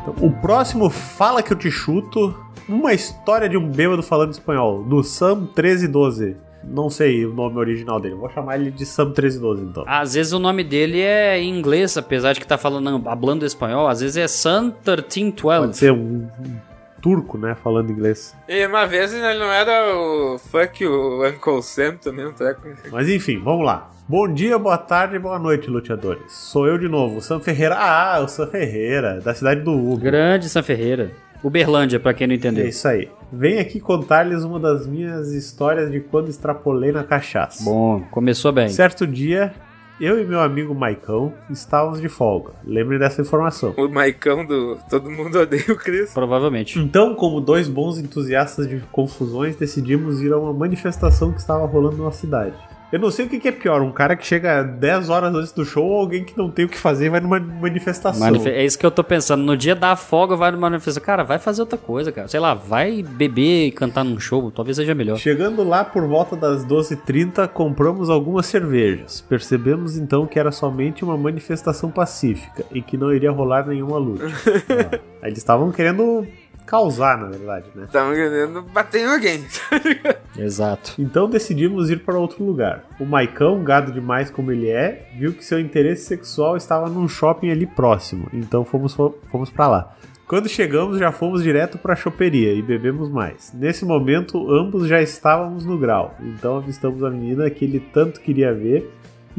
Então, o próximo Fala Que Eu Te Chuto, uma história de um bêbado falando espanhol, do Sam 1312. Não sei o nome original dele, vou chamar ele de Sam 1312 então. Às vezes o nome dele é em inglês, apesar de que tá falando, hablando espanhol. Às vezes é Sun 1312. Pode ser um, um turco, né, falando inglês. E uma vez ele não era o fuck o Uncle Sam também, um treco. Mas enfim, vamos lá. Bom dia, boa tarde boa noite, luteadores. Sou eu de novo, o Sam Ferreira. Ah, o Sam Ferreira, da cidade do Hugo. Grande Sam Ferreira. Uberlândia, pra quem não entendeu. É isso aí. Venho aqui contar-lhes uma das minhas histórias de quando extrapolei na cachaça. Bom, começou bem. Certo dia, eu e meu amigo Maicão estávamos de folga. Lembrem dessa informação. O Maicão do Todo Mundo Odeia o Chris. Provavelmente. Então, como dois bons entusiastas de confusões, decidimos ir a uma manifestação que estava rolando na cidade. Eu não sei o que que é pior, um cara que chega 10 horas antes do show ou alguém que não tem o que fazer e vai numa manifestação. Manife- É isso que eu tô pensando. No dia da folga, vai numa manifestação. Cara, vai fazer outra coisa, cara. Sei lá, vai beber e cantar num show. Talvez seja melhor. Chegando lá por volta das 12h30, compramos algumas cervejas. Percebemos então que era somente uma manifestação pacífica e que não iria rolar nenhuma luta. Eles estavam querendo causar, na verdade, né? Estavam querendo bater em alguém. Exato. Então decidimos ir para outro lugar. O Maicão, gado demais como ele é, viu que seu interesse sexual estava num shopping ali próximo, então fomos, fomos para lá. Quando chegamos, já fomos direto para a choperia e bebemos mais. Nesse momento, ambos já estávamos no grau, então avistamos a menina que ele tanto queria ver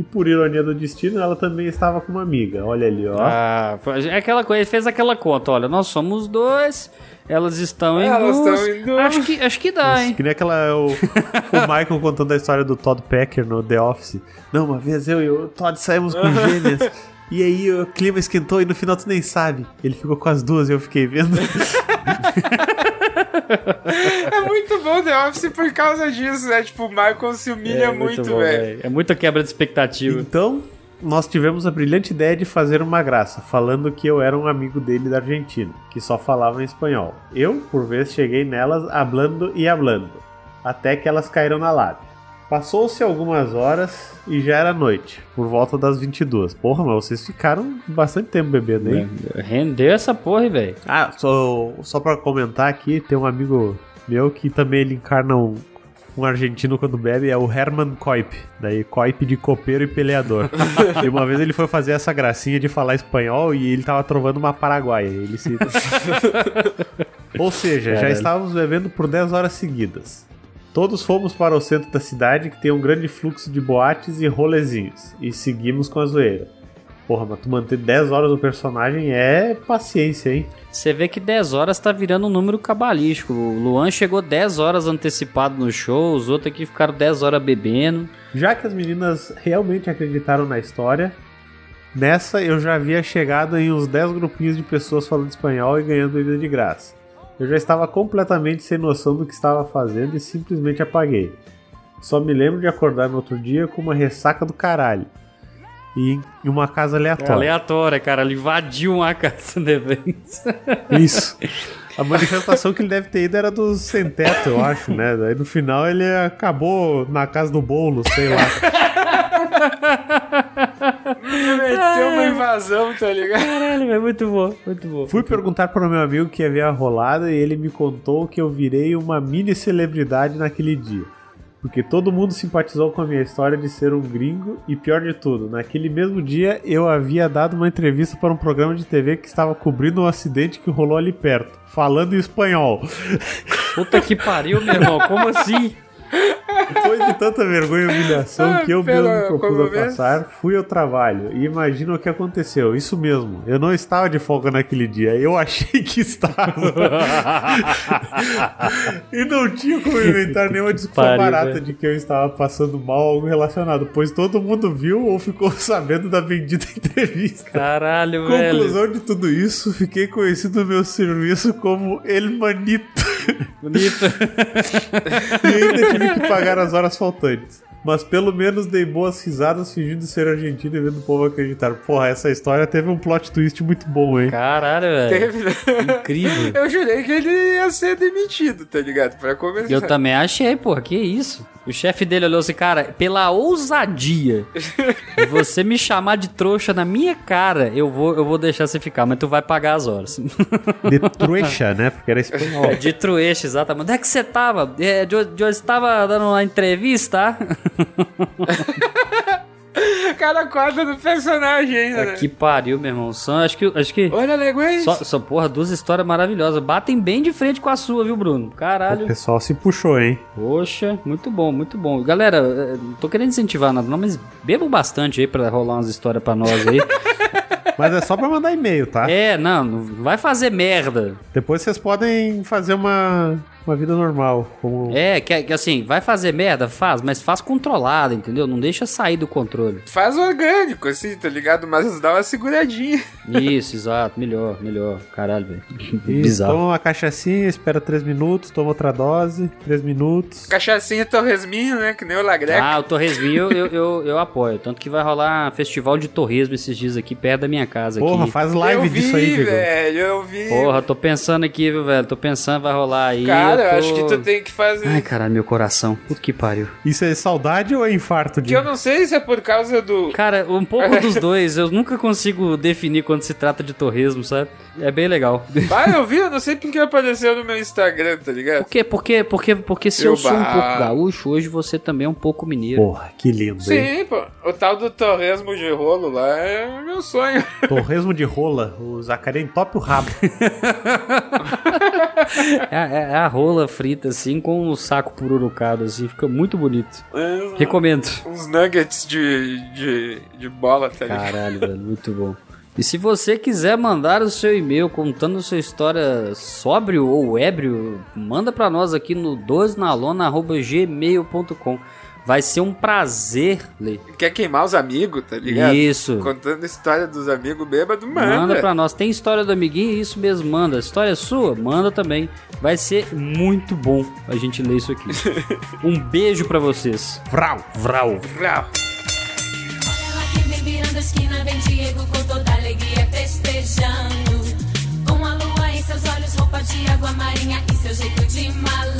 E por ironia do destino, ela também estava com uma amiga. Olha ali, ó. Ah, foi- é aquela coisa, ele fez aquela conta, olha, nós somos dois, elas estão em Elas duas. estão em duas. Acho que, acho que dá, hein? Que nem aquela. O, o Michael contando a história do Todd Packer no The Office. Não, uma vez eu e o Todd saímos com gêmeas. E aí o clima esquentou e no final tu nem sabe. Ele ficou com as duas e eu fiquei vendo. É muito bom The Office por causa disso, né? Tipo, o Michael se humilha muito, bom, velho. É muita quebra de expectativa. Então, nós tivemos a brilhante ideia de fazer uma graça, falando que eu era um amigo dele da Argentina, que só falava em espanhol. Eu, por vez, cheguei nelas hablando e hablando, até que elas caíram na lábia. Passou-se algumas horas e já era noite, por volta das 22. Porra, mas vocês ficaram bastante tempo bebendo, hein? Rendeu essa porra, velho. Ah, só, só pra comentar aqui, tem um amigo meu que também ele encarna um, um argentino quando bebe, é o Herman Koip. Daí Koip de copeiro e peleador. e uma vez ele foi fazer essa gracinha de falar espanhol e ele tava trovando uma paraguaia. Ele se... Ou seja, já estávamos bebendo por 10 horas seguidas. Todos fomos para o centro da cidade que tem um grande fluxo de boates e rolezinhos. E seguimos com a zoeira. Porra, mas tu manter 10 horas do personagem é paciência, hein? Você vê que 10 horas tá virando um número cabalístico. O Luan chegou 10 horas antecipado no show, os outros aqui ficaram 10 horas bebendo. Já que as meninas realmente acreditaram na história, nessa eu já havia chegado em uns 10 grupinhos de pessoas falando espanhol e ganhando bebida de graça. Eu já estava completamente sem noção do que estava fazendo e simplesmente apaguei. Só me lembro de acordar no outro dia com uma ressaca do caralho. E em uma casa É aleatória. aleatória, cara. Ele invadiu uma casa de eventos. Isso. A manifestação que ele deve ter ido era dos sem teto, eu acho, né? Daí no final ele acabou na casa do bolo, sei lá. Meteu uma invasão, tá ligado? Caralho, é muito bom, muito bom. Fui perguntar para o meu amigo que havia a rolada e ele me contou que eu virei uma mini celebridade naquele dia. Porque todo mundo simpatizou com a minha história de ser um gringo e pior de tudo, naquele mesmo dia eu havia dado uma entrevista para um programa de TV que estava cobrindo um acidente que rolou ali perto, falando em espanhol. Puta que pariu, meu irmão. Como assim? Depois de tanta vergonha e humilhação Ah, que eu mesmo me propus a passar, fui ao trabalho. E imagina o que aconteceu. Isso mesmo, eu não estava de folga naquele dia. Eu achei que estava. e não tinha como inventar nenhuma desculpa Pariu, barata velho. de que eu estava passando mal algo relacionado, pois todo mundo viu ou ficou sabendo da bendita entrevista. Caralho, velho. Conclusão de tudo isso, fiquei conhecido no meu serviço como El Manito. Bonito. e ainda tive que pagar as horas faltantes. Mas pelo menos dei boas risadas fingindo ser argentino e vendo o povo acreditar. Porra, essa história teve um plot twist muito bom, hein? Caralho, velho. Teve, né? Incrível. Eu jurei que ele ia ser demitido, tá ligado? Pra começar. Eu também achei, porra, que isso? O chefe dele olhou assim, cara, pela ousadia de você me chamar de trouxa na minha cara, eu vou, eu vou deixar você ficar, mas tu vai pagar as horas. De truecha, né? Porque era espanhol. É, de trueixa, exatamente. Onde é que você tava? É, de, estava dando uma entrevista. Cada quadro do personagem ainda, né? que pariu, meu irmão. São, acho que. Acho que Olha, Leguês. só, só, porra, duas histórias maravilhosas. Batem bem de frente com a sua, viu, Bruno? O Caralho. pessoal se puxou, hein? Poxa, muito bom, muito bom. Galera, não tô querendo incentivar nada, não, mas bebam bastante aí pra rolar umas histórias pra nós aí. Mas é só pra mandar e-mail, tá? é, não, não vai fazer merda. Depois vocês podem fazer uma, uma vida normal. Como... É, que, que assim, vai fazer merda? Faz, mas faz controlada, entendeu? Não deixa sair do controle. Faz orgânico, assim, tá ligado? Mas dá uma seguradinha. Isso, exato, melhor, melhor. Caralho, velho. Bizarro. toma uma cachaçinha, espera 3 minutos, toma outra dose, 3 minutos. Cachaçinha torresminho, né? Que nem o Lagreca. Ah, o torresminho eu, eu, eu apoio. Tanto que vai rolar festival de torresmo esses dias aqui perto da minha casa. Porra, aqui. faz live eu vi, disso aí, Diego. velho. Eu vi. Porra, tô pensando aqui, viu, velho? Tô pensando, vai rolar aí. Cara, eu tô- acho que tu tem que fazer. Ai, caralho, meu coração. Puta que pariu. Isso é saudade ou é infarto, Que eu não sei se é por causa do. Cara, um pouco dos dois. Eu nunca consigo definir quando se trata de torresmo, sabe? É bem legal. Ah, eu vi, eu não sei porque apareceu no meu Instagram, tá ligado? Por quê? Porque, porque, porque se eu, Eu sou um pouco gaúcho, hoje você também é um pouco mineiro. Porra, que lindo, hein? Sim, pô. O tal do torresmo de rolo lá é o meu sonho. Torresmo de rola, o Zacarias entope o rabo. É, é- é a rola frita assim com o saco pururucado assim, fica muito bonito. É, Recomendo. Uns nuggets de, de, de bola, tá ligado? Caralho, velho, muito bom. E se você quiser mandar o seu e-mail contando sua história sóbrio ou ébrio, manda pra nós aqui no 12nalona.gmail.com. Vai ser um prazer ler. Quer queimar os amigos, tá ligado? Isso. Contando a história dos amigos bêbados, manda. Manda pra nós. Tem história do amiguinho? Isso mesmo, manda. História sua? Manda também. Vai ser muito bom a gente ler isso aqui. um beijo pra vocês. Vrau. Vrau. Vrau. Aqui vem virando a esquina, vem Diego com toda alegria festejando. Com a lua em seus olhos, roupa de água marinha e seu jeito de malandro.